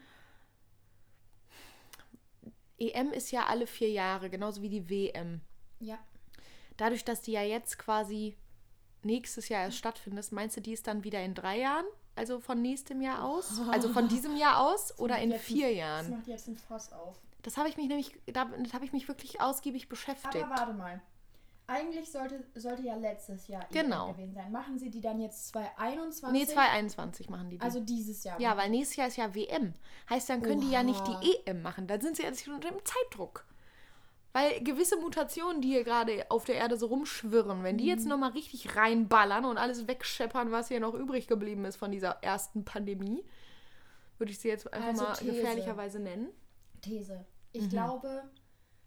EM ist ja alle vier Jahre, genauso wie die WM. Ja. Dadurch, dass die ja jetzt quasi nächstes Jahr erst stattfindet, meinst du, die ist dann wieder in drei Jahren? Also von nächstem Jahr aus? Also von diesem Jahr aus oder in Jetzt ein- vier Das Jahren? macht jetzt ein Fass auf. Das habe ich mich nämlich, damit habe ich mich wirklich ausgiebig beschäftigt. Aber warte mal. Eigentlich sollte, sollte ja letztes Jahr Genau. gewesen sein. Machen sie die dann jetzt 2021? Nee, 2021 machen die. die. Also dieses Jahr. ja, weil nächstes Jahr ist ja WM. Heißt, dann können die ja nicht Oha. die EM machen. Dann sind sie jetzt unter dem Zeitdruck. Weil gewisse Mutationen, die hier gerade auf der Erde so rumschwirren, wenn die jetzt nochmal richtig reinballern und alles wegscheppern, was hier noch übrig geblieben ist von dieser ersten Pandemie, würde ich sie jetzt einfach Also mal These. gefährlicherweise nennen. These. Mhm. Ich glaube,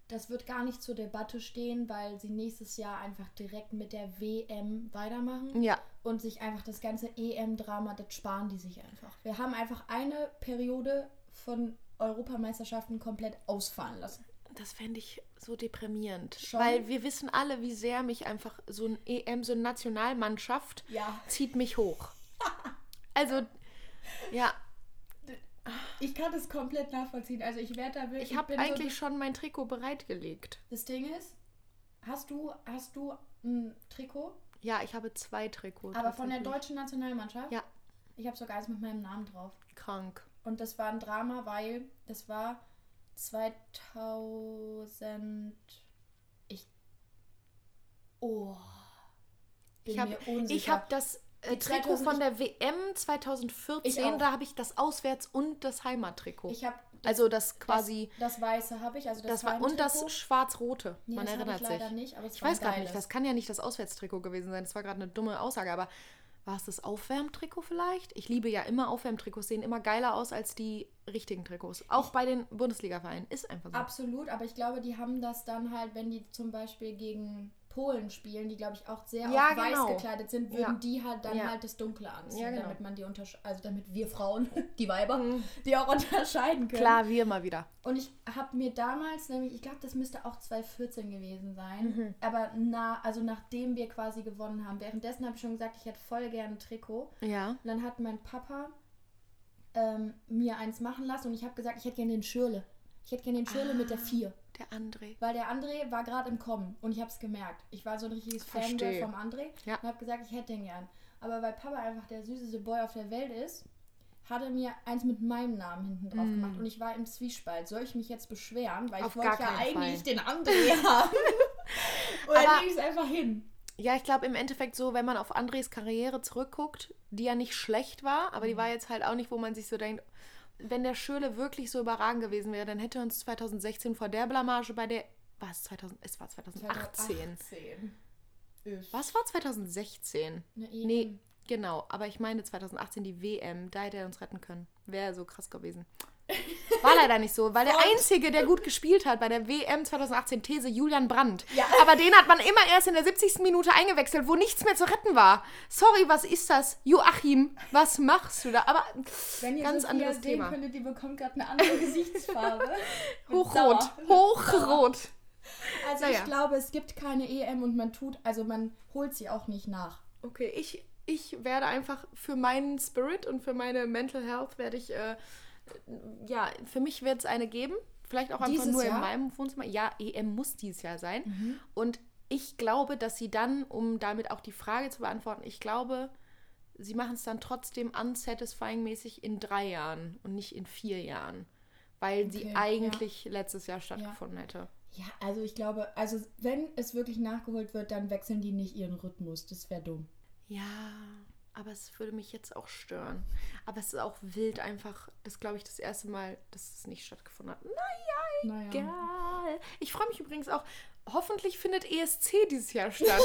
das wird gar nicht zur Debatte stehen, weil sie nächstes Jahr einfach direkt mit der WM weitermachen Ja, und sich einfach das ganze EM-Drama, das sparen die sich einfach. Wir haben einfach eine Periode von Europameisterschaften komplett ausfallen lassen. das fände ich so deprimierend. Schon? Weil wir wissen alle, wie sehr mich einfach so ein EM, so eine Nationalmannschaft Ja. zieht mich hoch. [laughs] Also, ja, Ich kann das komplett nachvollziehen. Also ich werde da wirklich. ich habe eigentlich So, schon mein Trikot bereitgelegt. das Ding ist, hast du, hast du ein Trikot, Ja, ich habe zwei Trikots. aber von der deutschen Nationalmannschaft? Ja, Ich habe sogar eins mit meinem Namen drauf. krank. Und das war ein Drama, weil das war 2000. Ich. Oh. Bin Ich habe hab das äh, Trikot 2000 von der WM 2014, Ich auch. da habe ich das Auswärts- und das Heimattrikot. ich habe also das quasi, das, das weiße habe ich, also das, das, war, und das schwarz-rote. Nee, Man das erinnert ich sich. leider nicht, aber es Ich weiß gerade nicht, das kann ja nicht das Auswärtstrikot gewesen sein. Das war gerade eine dumme Aussage, aber war es das Aufwärmtrikot vielleicht? Ich liebe ja immer Aufwärmtrikots, sehen immer geiler aus als die richtigen Trikots. Auch bei den Bundesliga-Vereinen. Ist einfach so. Absolut, aber ich glaube, die haben das dann halt, wenn die zum Beispiel gegen Polen spielen, die glaube ich auch sehr Ja, auf weiß genau. gekleidet sind, würden Ja. die halt dann Ja. halt das Dunkle anziehen, Ja, genau. damit man die untersch also damit wir Frauen, [laughs] die Weiber, die auch unterscheiden können. Klar, wie immer wieder. Und ich habe mir damals nämlich, ich glaube, das müsste auch 2014 gewesen sein, Mhm. aber na, also nachdem wir quasi gewonnen haben. Währenddessen habe ich schon gesagt, ich hätte voll gerne ein Trikot. Ja. Und dann hat mein Papa ähm, mir eins machen lassen und ich habe gesagt, ich hätte gerne den Schürle. Ich hätte gerne den Schürle mit der 4. Der André. Weil der André war gerade im Kommen und ich habe es gemerkt. Ich war so ein richtiges Fangirl Verstehe. vom André Ja. und habe gesagt, ich hätte den gern. Aber weil Papa einfach der süßeste Boy auf der Welt ist, hat er mir eins mit meinem Namen hinten drauf gemacht und ich war im Zwiespalt. Soll ich mich jetzt beschweren? Weil Mm. Auf ich wollte ja eigentlich Fall. den André [laughs] haben. [laughs] Oder Aber- lege ich es einfach hin? Ja, ich glaube im Endeffekt so, wenn man auf Andres Karriere zurückguckt, die ja nicht schlecht war, aber Mhm. die war jetzt halt auch nicht, wo man sich so denkt, wenn der Schöle wirklich so überragend gewesen wäre, dann hätte uns 2016 vor der Blamage bei der, was 2000, es war 2018. 2018. Ist. Was war 2016? Ne, eben. Nee, genau, aber ich meine 2018 die WM, da hätte er uns retten können. Wäre so krass gewesen. War leider nicht so, weil der. Einzige, der gut gespielt hat bei der WM 2018, These Julian Brandt. Ja. Aber den hat man immer erst in der 70. Minute eingewechselt, wo nichts mehr zu retten war. Sorry, was ist das? Joachim, was machst du da? Aber Wenn ihr ganz Sophia anderes sehen Thema. könntet, die bekommt gerade eine andere Gesichtsfarbe. [laughs] Hochrot, [laughs] hochrot. Also Naja. ich glaube, es gibt keine EM und man tut, also man holt sie auch nicht nach. Okay, ich, ich werde einfach für meinen Spirit und für meine Mental Health werde ich, äh, ja, für mich wird es eine geben. Vielleicht auch einfach Dieses nur Jahr? in meinem Wohnzimmer. Ja, EM muss dieses Jahr sein. Und ich glaube, dass sie dann, um damit auch die Frage zu beantworten, ich glaube, sie machen es dann trotzdem unsatisfying-mäßig in drei Jahren und nicht in vier Jahren. Weil sie Okay, eigentlich letztes Jahr stattgefunden hätte. Ja, also ich glaube, also wenn es wirklich nachgeholt wird, dann wechseln die nicht ihren Rhythmus. Das wäre dumm. Ja, aber es würde mich jetzt auch stören. Aber es ist auch wild einfach, das glaube ich das erste Mal, dass es nicht stattgefunden hat. Naja, Naja. egal. Ich freue mich übrigens auch, hoffentlich findet ESC dieses Jahr [laughs] statt.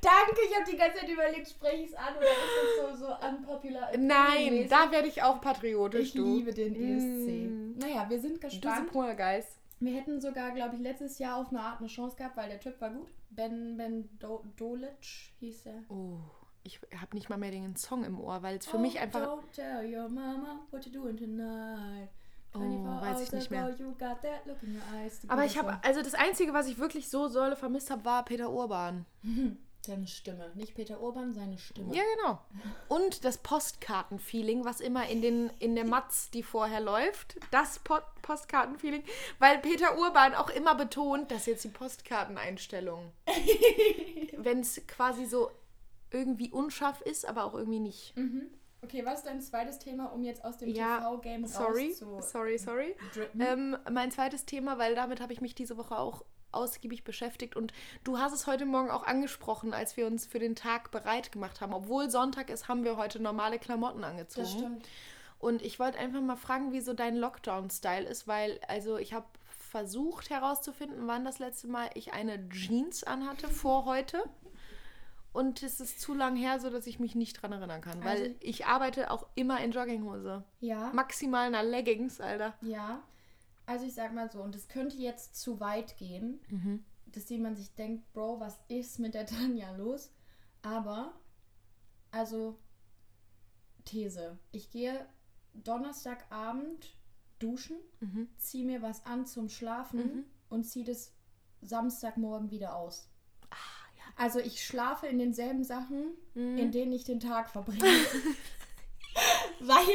Danke, ich habe die ganze Zeit überlegt, spreche ich es an oder ist es so, so unpopular? Nein, da werde ich auch patriotisch, Ich du. liebe den ESC. Mm. Naja, wir sind Du gespannt. Poor Guys. Wir hätten sogar, glaube ich, letztes Jahr auf eine Art eine Chance gehabt, weil der Typ war gut. Ben, ben Do Dolic hieß er. Oh, ich habe nicht mal mehr den Song im Ohr, weil es für mich einfach... Oh, Don't tell your mama what you're doing tonight. Oh, 24 weiß ich nicht mehr. Aber ich habe, also das Einzige, was ich wirklich so Säule vermisst habe, war Peter Urban. [laughs] Seine Stimme. Nicht Peter Urban, seine Stimme. Ja, genau. Und das Postkartenfeeling, was immer in, den, in der Matz, die vorher läuft. Das po Postkartenfeeling. Weil Peter Urban auch immer betont, dass jetzt die Postkarteneinstellung. [laughs] Wenn es quasi so irgendwie unscharf ist, aber auch irgendwie nicht. Mhm. Okay, was ist dein zweites Thema, um jetzt aus dem Ja, TV-Game Sorry, sorry, sorry. drippen? Ähm, mein zweites Thema, weil damit habe ich mich diese Woche auch ausgiebig beschäftigt und du hast es heute Morgen auch angesprochen, als wir uns für den Tag bereit gemacht haben. Obwohl Sonntag ist, haben wir heute normale Klamotten angezogen. das stimmt. Und ich wollte einfach mal fragen, wie so dein Lockdown-Style ist, weil also ich habe versucht herauszufinden, wann das letzte Mal ich eine Jeans anhatte vor heute. [laughs] Und es ist zu lang her, so dass ich mich nicht dran erinnern kann, weil Also- ich arbeite auch immer in Jogginghose. Ja. Maximal in einer Leggings, Alter. Ja, also ich sag mal so, und es könnte jetzt zu weit gehen, Mhm. dass jemand sich denkt, Bro, was ist mit der [laughs] Tanja los? Aber, also, These. Ich gehe Donnerstagabend duschen, Mhm. ziehe mir was an zum Schlafen Mhm. und ziehe das Samstagmorgen wieder aus. Also ich schlafe in denselben Sachen, Mhm. in denen ich den Tag verbringe. [laughs] Weil,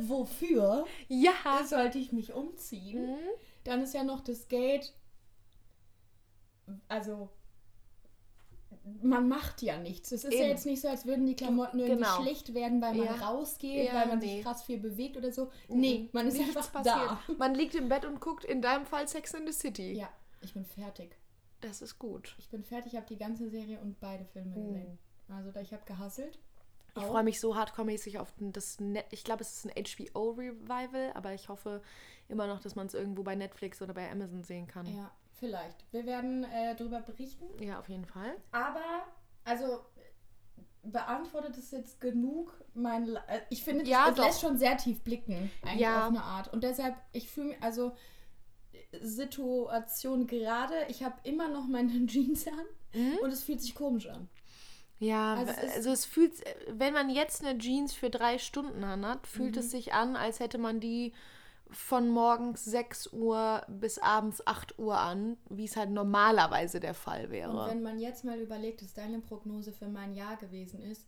wofür Ja. sollte ich mich umziehen? Mhm. Dann ist ja noch das Geld. Also, man macht ja nichts. Es ist ja Eben. jetzt nicht so, als würden die Klamotten irgendwie genau. schlecht werden, weil man Ja. rausgeht, Ja, weil man nee. sich krass viel bewegt oder so. Nee, man ist Nichts einfach passiert. da. Man liegt im Bett und guckt in deinem Fall Sex in the City. Ja, ich bin fertig. Das ist gut. Ich bin fertig, ich habe die ganze Serie und beide Filme gesehen. Also, da ich habe gehasselt. Ich freue mich so hardcore-mäßig auf das Net. Ich glaube, es ist ein HBO-Revival, aber ich hoffe immer noch, dass man es irgendwo bei Netflix oder bei Amazon sehen kann. Ja, vielleicht. Wir werden äh, darüber berichten. Ja, auf jeden Fall. Aber, also, beantwortet es jetzt genug mein. Äh, Ich finde, das, Ja, es lässt schon sehr tief blicken, eigentlich Ja. auf eine Art. Und deshalb, ich fühle mich, also, Situation gerade, ich habe immer noch meine [laughs] Jeans an Mhm. und es fühlt sich komisch an. Ja, Also also es es, ist- fühlt, wenn man jetzt eine Jeans für drei Stunden anhat, fühlt Mhm. es sich an, als hätte man die von morgens 6 Uhr bis abends 8 Uhr an, wie es halt normalerweise der Fall Und wäre. wenn man jetzt mal überlegt, dass deine Prognose für mein Jahr gewesen ist,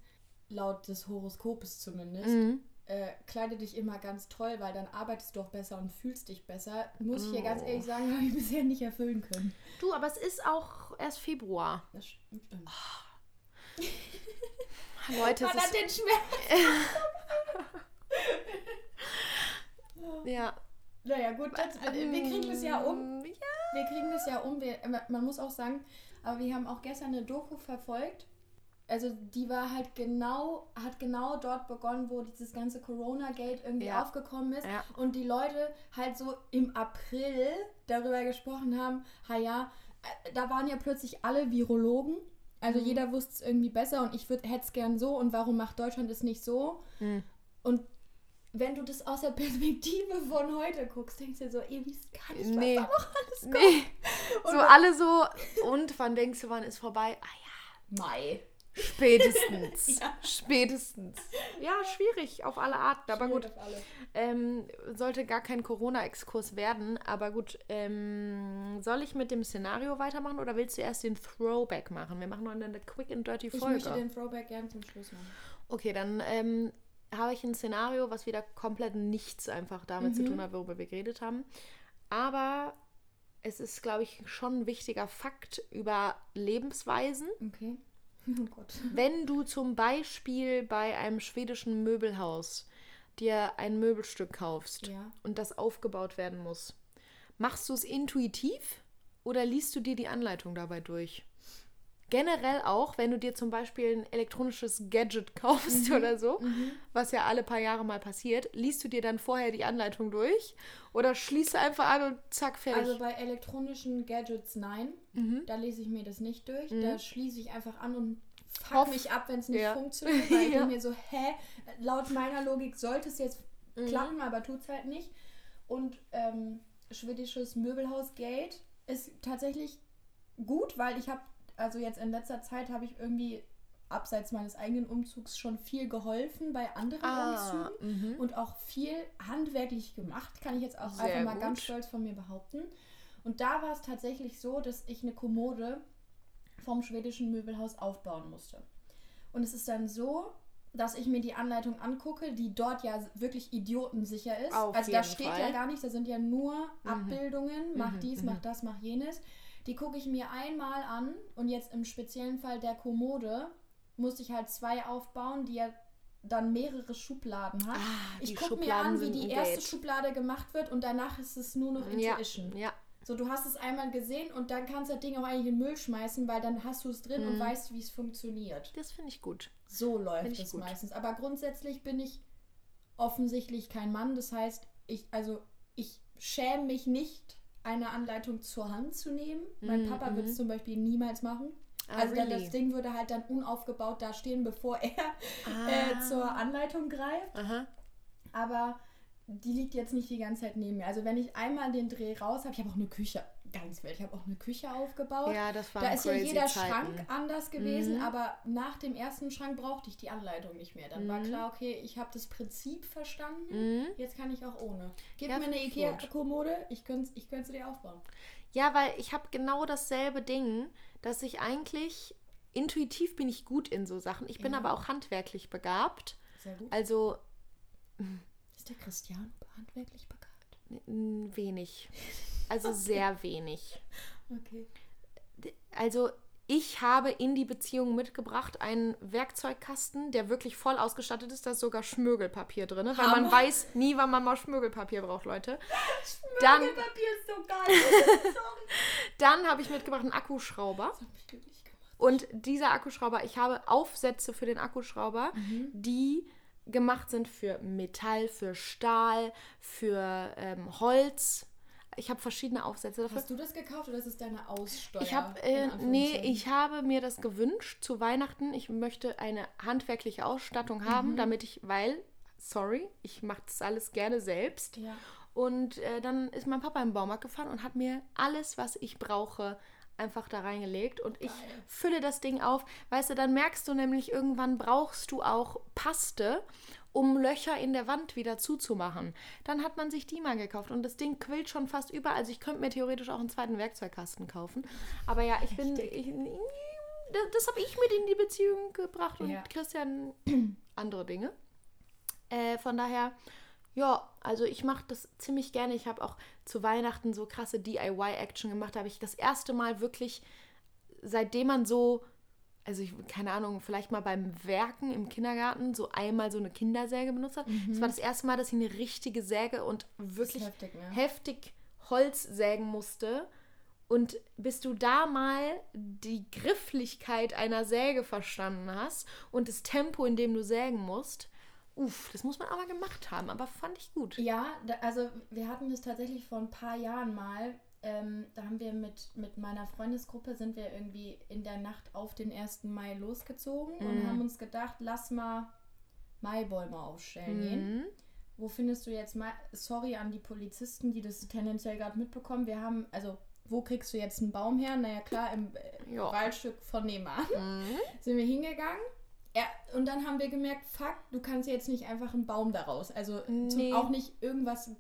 laut des Horoskopes zumindest, Mhm. Äh, kleide dich immer ganz toll, weil dann arbeitest du auch besser und fühlst dich besser, muss ich dir ganz Oh. ehrlich sagen, [laughs] habe ich bisher nicht erfüllen können. Du, aber es ist auch erst Februar. Das stimmt. Leute, es Man hat ist, den Schmerz. [laughs] ja. Naja, gut, das, wir wir kriegen das ja um. Ähm, Ja. Wir kriegen das ja um. Wir, man muss auch sagen, aber wir haben auch gestern eine Doku verfolgt. Also die war halt genau, hat genau dort begonnen, wo dieses ganze Corona-Gate irgendwie Ja. aufgekommen ist. Ja. Und die Leute halt so im April darüber gesprochen haben, ha ja, äh, da waren ja plötzlich alle Virologen. Also jeder wusste es irgendwie besser und ich hätte es gern so und warum macht Deutschland es nicht so? Mhm. Und wenn du das aus der [laughs] Perspektive von heute guckst, denkst du dir so, ihr wisst gar nicht, was Nee. da noch alles kommt. Nee. So alle so, und wann denkst du, wann ist vorbei? Ah Mai. Spätestens. [laughs] Ja. Spätestens. Ja, schwierig auf alle Arten, aber gut. Schwierig. Ähm, sollte gar kein Corona-Exkurs werden, aber gut. Ähm, soll ich mit dem Szenario weitermachen oder willst du erst den Throwback machen? Wir machen nur eine quick and dirty Ich Folge. möchte den Throwback gerne zum Schluss machen. Okay, dann ähm, habe ich ein Szenario, was wieder komplett nichts einfach damit zu Mhm. tun hat, worüber wir geredet haben. Aber es ist, glaube ich, schon ein wichtiger Fakt über Lebensweisen. Okay. Oh Gott. Wenn du zum Beispiel bei einem schwedischen Möbelhaus dir ein Möbelstück kaufst Ja. und das aufgebaut werden muss, machst du es intuitiv oder liest du dir die Anleitung dabei durch? Generell auch, wenn du dir zum Beispiel ein elektronisches Gadget kaufst oder so, was ja alle paar Jahre mal passiert, liest du dir dann vorher die Anleitung durch oder schließt du einfach an und zack, fertig? Also bei elektronischen Gadgets nein. Mhm. Da lese ich mir das nicht durch. Da schließe ich einfach an und fuck Hoff- mich ab, wenn es nicht Ja. funktioniert. Weil ich [laughs] Ja. bin mir so, hä? Laut meiner Logik sollte es jetzt Mhm. klappen, aber tut es halt nicht. Und ähm, schwedisches Möbelhaus Gate ist tatsächlich gut, weil ich habe, also jetzt in letzter Zeit habe ich irgendwie abseits meines eigenen Umzugs schon viel geholfen bei anderen Ah, Umzügen mhm. und auch viel handwerklich gemacht, kann ich jetzt auch Sehr einfach mal gut. ganz stolz von mir behaupten. Und da war es tatsächlich so, dass ich eine Kommode vom schwedischen Möbelhaus aufbauen musste. Und es ist dann so, dass ich mir die Anleitung angucke, die dort ja wirklich idiotensicher ist. Auf also da steht Fall. ja gar nichts, da sind ja nur Mhm. Abbildungen, mach Mhm, dies, mhm. mach das, mach jenes. Die gucke ich mir einmal an und jetzt im speziellen Fall der Kommode musste ich halt zwei aufbauen, die ja dann mehrere Schubladen hat. Ah, ich gucke mir an, wie die erste. Schublade gemacht wird und danach ist es nur noch Ja, Intuition. ja. So, du hast es einmal gesehen und dann kannst du das Ding auch eigentlich in den Müll schmeißen, weil dann hast du es drin und Mhm. weißt, wie es funktioniert. Das finde ich gut. So läuft es meistens. Aber grundsätzlich bin ich offensichtlich kein Mann. Das heißt, ich, also ich schäme mich nicht, eine Anleitung zur Hand zu nehmen. Mein Mhm, Papa würde es zum Beispiel niemals machen. Ah, also dann really? das Ding würde halt dann unaufgebaut da stehen, bevor er Ah. äh, zur Anleitung greift. Aha. Aber die liegt jetzt nicht die ganze Zeit neben mir. Also wenn ich einmal den Dreh raus habe, ich habe auch eine Küche, ganz wild, ich habe auch eine Küche aufgebaut. Ja, das war Da ist ja jeder Zeiten. Schrank anders gewesen, Mhm. aber nach dem ersten Schrank brauchte ich die Anleitung nicht mehr. Dann war Mhm. klar, okay, ich habe das Prinzip verstanden. Mhm. Jetzt kann ich auch ohne. Gib Ja, mir eine. Ikea-Kommode, ich könnte ich sie dir aufbauen. Ja, weil ich habe genau dasselbe Ding, dass ich eigentlich intuitiv bin ich gut in so Sachen. Ich bin Ja. aber auch handwerklich begabt. Sehr gut. Also Ist der Christian handwerklich begabt? wenig. Also sehr wenig. Okay. Also ich habe in die Beziehung mitgebracht einen Werkzeugkasten, der wirklich voll ausgestattet ist. Da ist sogar Schmögelpapier drin, weil man weiß nie, wann man mal Schmögelpapier braucht, Leute. Dann, Papier ist so geil. Dann habe ich mitgebracht einen Akkuschrauber. Das hat mich glücklich gemacht. Und dieser Akkuschrauber, ich habe Aufsätze für den Akkuschrauber, Mhm. die gemacht sind für Metall, für Stahl, für ähm, Holz. Ich habe verschiedene Aufsätze dafür. Hast du das gekauft oder ist es deine Aussteuer? Ich habe, äh, nee, ich habe mir das gewünscht zu Weihnachten. Ich möchte eine handwerkliche Ausstattung haben, Mhm. damit ich, weil, sorry, ich mache das alles gerne selbst. Ja. Und äh, dann ist mein Papa im Baumarkt gefahren und hat mir alles, was ich brauche, einfach da reingelegt. Und ich Geil. fülle das Ding auf. Weißt du, dann merkst du nämlich, irgendwann brauchst du auch Paste, um Löcher in der Wand wieder zuzumachen. Dann hat man sich die mal gekauft und das Ding quillt schon fast über. Also ich könnte mir theoretisch auch einen zweiten Werkzeugkasten kaufen. Aber ja, ich bin... Ich, das das habe ich mit in die Beziehung gebracht und Ja. Christian [clears throat] andere Dinge. Äh, von daher, ja, also ich mache das ziemlich gerne. Ich habe auch zu Weihnachten so krasse DIY-Action gemacht. Da habe ich das erste Mal wirklich, seitdem man so, also ich, keine Ahnung, vielleicht mal beim Werken im Kindergarten so einmal so eine Kindersäge benutzt hat. Das war das erste Mal, dass ich eine richtige Säge und wirklich Mhm. heftig, ne? heftig Holz sägen musste. Und bis du da mal die Grifflichkeit einer Säge verstanden hast und das Tempo, in dem du sägen musst, uff, das muss man aber gemacht haben. Aber fand ich gut. Ja, also wir hatten das tatsächlich vor ein paar Jahren mal. Ähm, da haben wir mit, mit meiner Freundesgruppe sind wir irgendwie in der Nacht auf den 1. Mai losgezogen und Mhm. haben uns gedacht, lass mal Maibäume aufstellen gehen. Mhm. Wo findest du jetzt mal, sorry an die Polizisten, die das tendenziell gerade mitbekommen, wir haben, also wo kriegst du jetzt einen Baum her? Naja klar, im äh. Waldstück von nebenan Mhm. [laughs] sind wir hingegangen. Ja, und dann haben wir gemerkt, fuck, du kannst jetzt nicht einfach einen Baum daraus. Also Nee. auch nicht irgendwas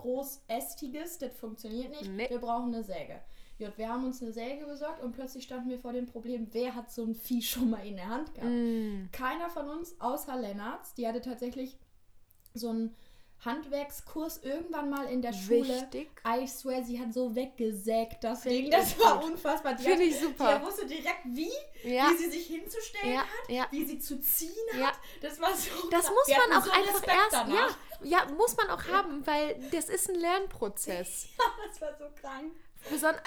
Großästiges, das funktioniert nicht. Nee. Wir brauchen eine Säge. Gut, wir haben uns eine Säge besorgt und plötzlich standen wir vor dem Problem, wer hat so ein Vieh schon mal in der Hand gehabt? Mhm. Keiner von uns, außer Lennarts, die hatte tatsächlich so einen Handwerkskurs irgendwann mal in der Schule. Wichtig. I swear, sie hat so weggesägt, das Ding. Das war gut. unfassbar. Die Finde hat- ich super. Die wusste direkt, wie, Ja. wie sie sich hinzustellen Ja, hat, ja. wie sie zu ziehen hat. Das war so. Das muss man auch so einfach Respekt erst. Danach. Ja, ja, muss man auch haben, weil das ist ein Lernprozess. [laughs] Das war so krank.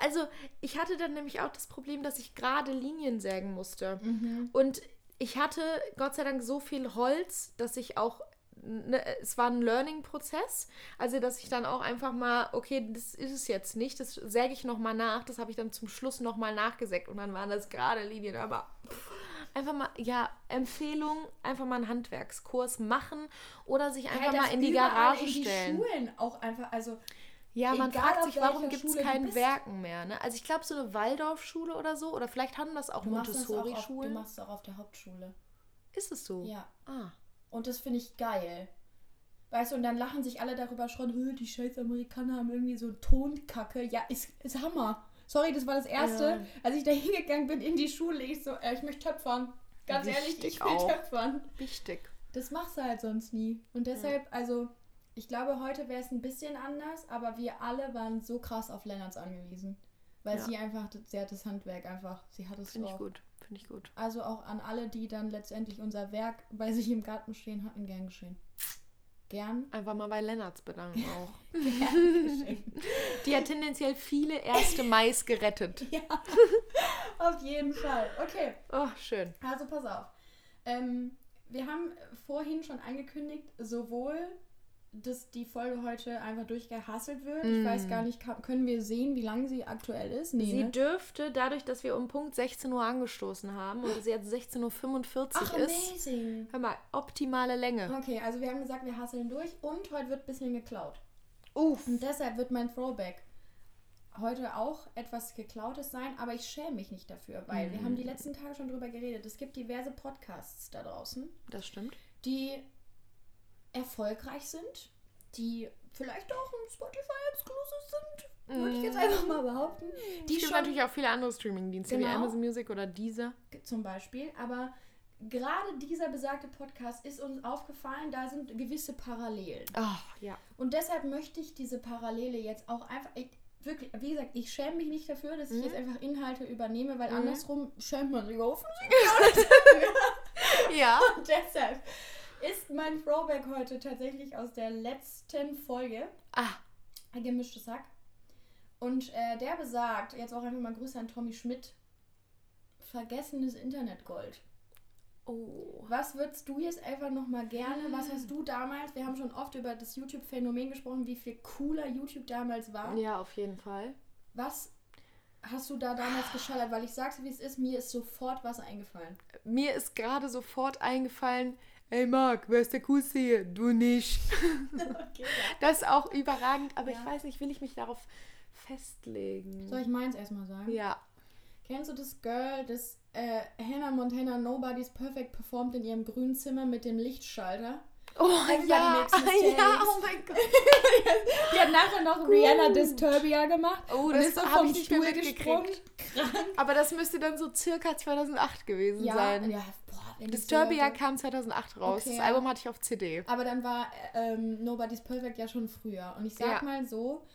Also, ich hatte dann nämlich auch das Problem, dass ich gerade Linien sägen musste. Mhm. Und ich hatte Gott sei Dank so viel Holz, dass ich auch. Ne, es war ein Learning-Prozess. Also, dass ich dann auch einfach mal, okay, das ist es jetzt nicht, das säge ich nochmal nach. Das habe ich dann zum Schluss nochmal nachgesägt und dann waren das gerade Linien. Aber pff, einfach mal, ja, Empfehlung, einfach mal einen Handwerkskurs machen oder sich einfach Ja, mal in die Garage in die stellen. Schulen auch einfach, also Ja, man Egal, fragt sich, warum gibt es kein. Werken mehr. Ne? Also ich glaube, so eine Waldorfschule oder so, oder vielleicht haben das auch auf, du Montessori-Schulen. machst es auch auf der Hauptschule. Ist es so? Ja. Ah. Und das finde ich geil. Weißt du, und dann lachen sich alle darüber schon, "Hö, die scheiß Amerikaner haben irgendwie so Tonkacke. Ja, ist, ist Hammer. Sorry, das war das Erste, Ja. als ich da hingegangen bin in die Schule. Ich so, äh, ich möchte töpfern. Ganz ehrlich, Wichtig ich will auch. töpfern. Wichtig. Das machst du halt sonst nie. Und deshalb, also, ich glaube, heute wäre es ein bisschen anders, aber wir alle waren so krass auf Lennarts angewiesen. Weil Ja. sie einfach, sie hat das Handwerk einfach, sie hat es Finde ich auch. gut. Finde ich gut. Also auch an alle, die dann letztendlich unser Werk bei sich im Garten stehen hatten, gern geschehen. Gern. Einfach mal bei Lennarts bedanken [laughs] auch. Die hat tendenziell viele erste Mais gerettet. [laughs] ja, auf jeden Fall. Okay, Oh, schön. also pass auf. Ähm, wir haben vorhin schon angekündigt, sowohl, dass die Folge heute einfach durchgehasselt wird. Ich weiß gar nicht, können wir sehen, wie lange sie aktuell ist? Nee, Sie ne? dürfte, dadurch, dass wir um Punkt 16 Uhr angestoßen haben und es jetzt 16.45 Uhr Ach, ist, amazing. hör mal, optimale Länge. Okay, also wir haben gesagt, wir hasseln durch und heute wird ein bisschen geklaut. Uff. Und deshalb wird mein Throwback heute auch etwas geklautes sein, aber ich schäme mich nicht dafür, weil wir haben die letzten Tage schon drüber geredet. Es gibt diverse Podcasts da draußen, Das stimmt. die erfolgreich sind, die vielleicht auch im Spotify exclusive sind, würde ich jetzt einfach mal behaupten. Die es gibt natürlich auch viele andere Streaming-Dienste wie Genau. Amazon Music oder Deezer. zum Beispiel, aber gerade dieser besagte Podcast ist uns aufgefallen, da sind gewisse Parallelen. Ach, ja. Und deshalb möchte ich diese Parallele jetzt auch einfach. Ich, wirklich, wie gesagt, ich schäme mich nicht dafür, dass ich jetzt einfach Inhalte übernehme, weil andersrum schämt man sich offensichtlich. [laughs] [laughs] Ja. Und deshalb ist mein Throwback heute tatsächlich aus der letzten Folge, Ah, ein gemischtes Sack. Und äh, der besagt, jetzt auch einfach mal Grüße an Tommy Schmidt, vergessenes Internetgold. oh. Was würdest du jetzt einfach nochmal gerne, was hast du damals, wir haben schon oft über das YouTube-Phänomen gesprochen, wie viel cooler YouTube damals war. Ja, auf jeden Fall. Was hast du da damals geschallert? Weil ich sag's, wie es ist, mir ist sofort was eingefallen. Mir ist gerade sofort eingefallen, ey Marc, wer ist der hier? Du nicht. [laughs] [laughs] Okay, Das ist auch überragend, aber Ja. ich weiß nicht, will ich mich darauf festlegen? Soll ich meins erstmal sagen? Ja. Kennst du das Girl, das äh, Hannah Montana Nobody's Perfect performt in ihrem grünen Zimmer mit dem Lichtschalter? Oh Everybody ja, [laughs] ja, oh mein Gott. Die hat nachher noch Rihanna Disturbia gemacht. Oh, das ist so hab vom ich nicht mehr mitgekriegt. Krank. Aber das müsste dann so circa 2008 gewesen Ja, sein. ja, boah, wenn Disturbia kam 2008 raus. Okay, das. Album hatte ich auf CD. Aber dann war ähm, Nobody's Perfect ja schon früher. Und ich sag Ja. mal so,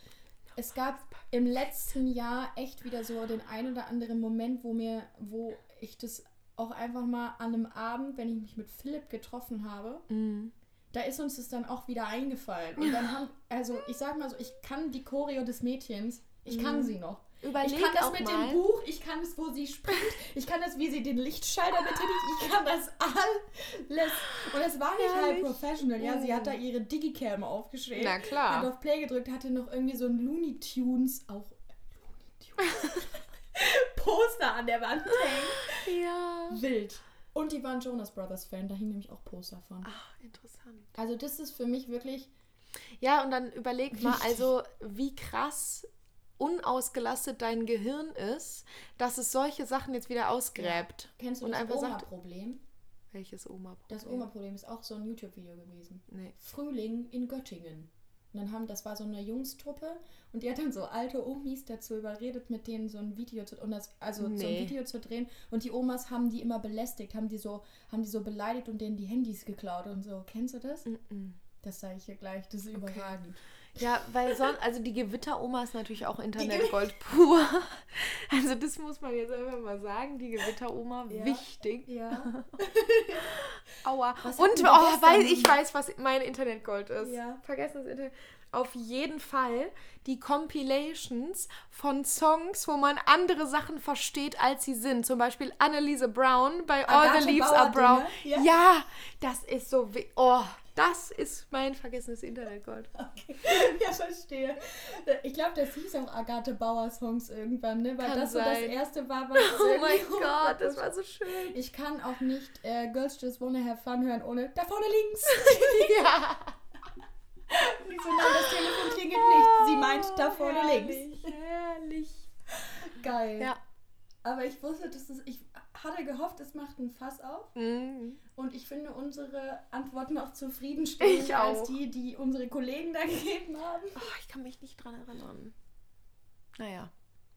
es gab im letzten Jahr echt wieder so den ein oder anderen Moment, wo mir, wo ich das auch einfach mal an einem Abend, wenn ich mich mit Philipp getroffen habe, Mhm. da ist uns das dann auch wieder eingefallen. Und dann haben, also ich sag mal so, ich kann die Choreo des Mädchens, ich kann sie noch. Überleg ich kann das auch mit mal. dem Buch, ich kann es, wo sie springt, ich kann das, wie sie den Lichtschalter betätigt, ich kann das alles. Und es war nicht halb Herrlich. professional, ja, sie hat da ihre Digicam aufgeschrieben. Na klar. Hat auf Play gedrückt, hatte noch irgendwie so ein Looney Tunes, auch Looney Tunes, [laughs] Poster an der Wand hängen. Ja. Wild. Und die waren Jonas Brothers Fan, da hing nämlich auch Poster von. Ach, interessant. Also das ist für mich wirklich, Ja, und dann überleg mal, also wie krass unausgelastet dein Gehirn ist, dass es solche Sachen jetzt wieder ausgräbt. kennst du Und das einfach sagt- Oma-Problem? Welches Oma? Das Oma-Problem ist auch so ein YouTube-Video gewesen. Nee. Frühling in Göttingen. Und dann haben, das war so eine Jungstruppe und die hat dann so alte Omis dazu überredet, mit denen so ein Video zu und das, also so ein Nee. Video zu drehen. Und die Omas haben die immer belästigt, haben die so, haben die so beleidigt und denen die Handys geklaut und so. Kennst du das? Mm-mm. Das sage ich hier gleich, das ist überragend. Ja, weil sonst, also die Gewitteroma ist natürlich auch Internetgold pur. [laughs] Also das muss man jetzt einfach mal sagen, die Gewitteroma, Ja. wichtig. Ja. [laughs] Aua. Was Und oh, weil ich weiß, was mein Internetgold ist. Ja. Vergessen das Internet. Auf jeden Fall die Compilations von Songs, wo man andere Sachen versteht, als sie sind. Zum Beispiel Anneliese Brown bei All Agathe the Leaves Are Bauer Brown. Dinge, ja. Ja. das ist so. Oh, das ist mein vergessenes Internetgold. Okay. [laughs] Ja, verstehe. Ich glaube, das hieß auch Agathe Bauer Songs irgendwann, ne? Weil Kann das so das sein. erste war, was [laughs] Oh mein Gott, das war so schön. Ich kann auch nicht äh, Girls Just Wanna Have Fun hören ohne da vorne links. [laughs] ja. Ich so, nein, das Telefon klingelt nicht. Sie meint da vorne links. herrlich, Herrlich. Geil. Ja. Aber ich wusste, dass es, ich hatte gehofft, es macht ein Fass auf. Mhm. Und ich finde unsere Antworten auch zufriedenstellender Ich als auch. die, die unsere Kollegen da [laughs] gegeben haben. Oh, ich kann mich nicht dran erinnern. Naja.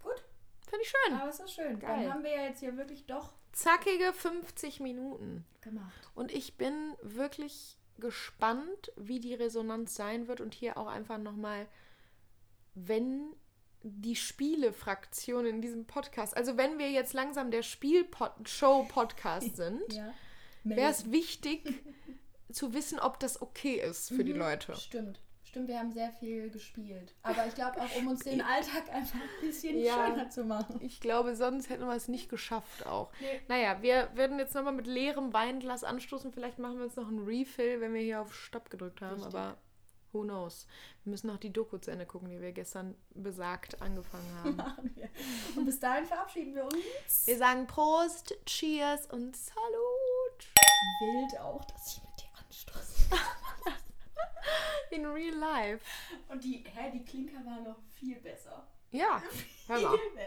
Gut. Finde ich schön. Aber es ist schön. Geil. Dann haben wir ja jetzt hier wirklich doch Zackige 50 Minuten. gemacht. Und ich bin wirklich gespannt, wie die Resonanz sein wird. Und hier auch einfach nochmal, wenn die Spiele-Fraktion in diesem Podcast, also wenn wir jetzt langsam der Spiel-Show-Podcast [laughs] sind, Ja. wäre es wichtig [laughs] zu wissen, ob das okay ist für die Mhm. Leute. Stimmt. Stimmt, wir haben sehr viel gespielt. Aber ich glaube auch, um uns den [laughs] Alltag einfach ein bisschen Ja. schöner zu machen. Ich glaube, sonst hätten wir es nicht geschafft auch. Nee. Naja, wir werden jetzt nochmal mit leerem Weinglas anstoßen. Vielleicht machen wir uns noch einen Refill, wenn wir hier auf Stopp gedrückt haben. Richtig. Aber who knows. Wir müssen noch die Doku zu Ende gucken, die wir gestern besagt angefangen haben. [laughs] Und bis dahin verabschieden wir uns. wir sagen Prost, Cheers und Salut. Wild auch, dass ich mit dir anstoße. [laughs] In real life. Und die, hä, die Klinker war noch viel besser. Ja, hör mal. Viel besser.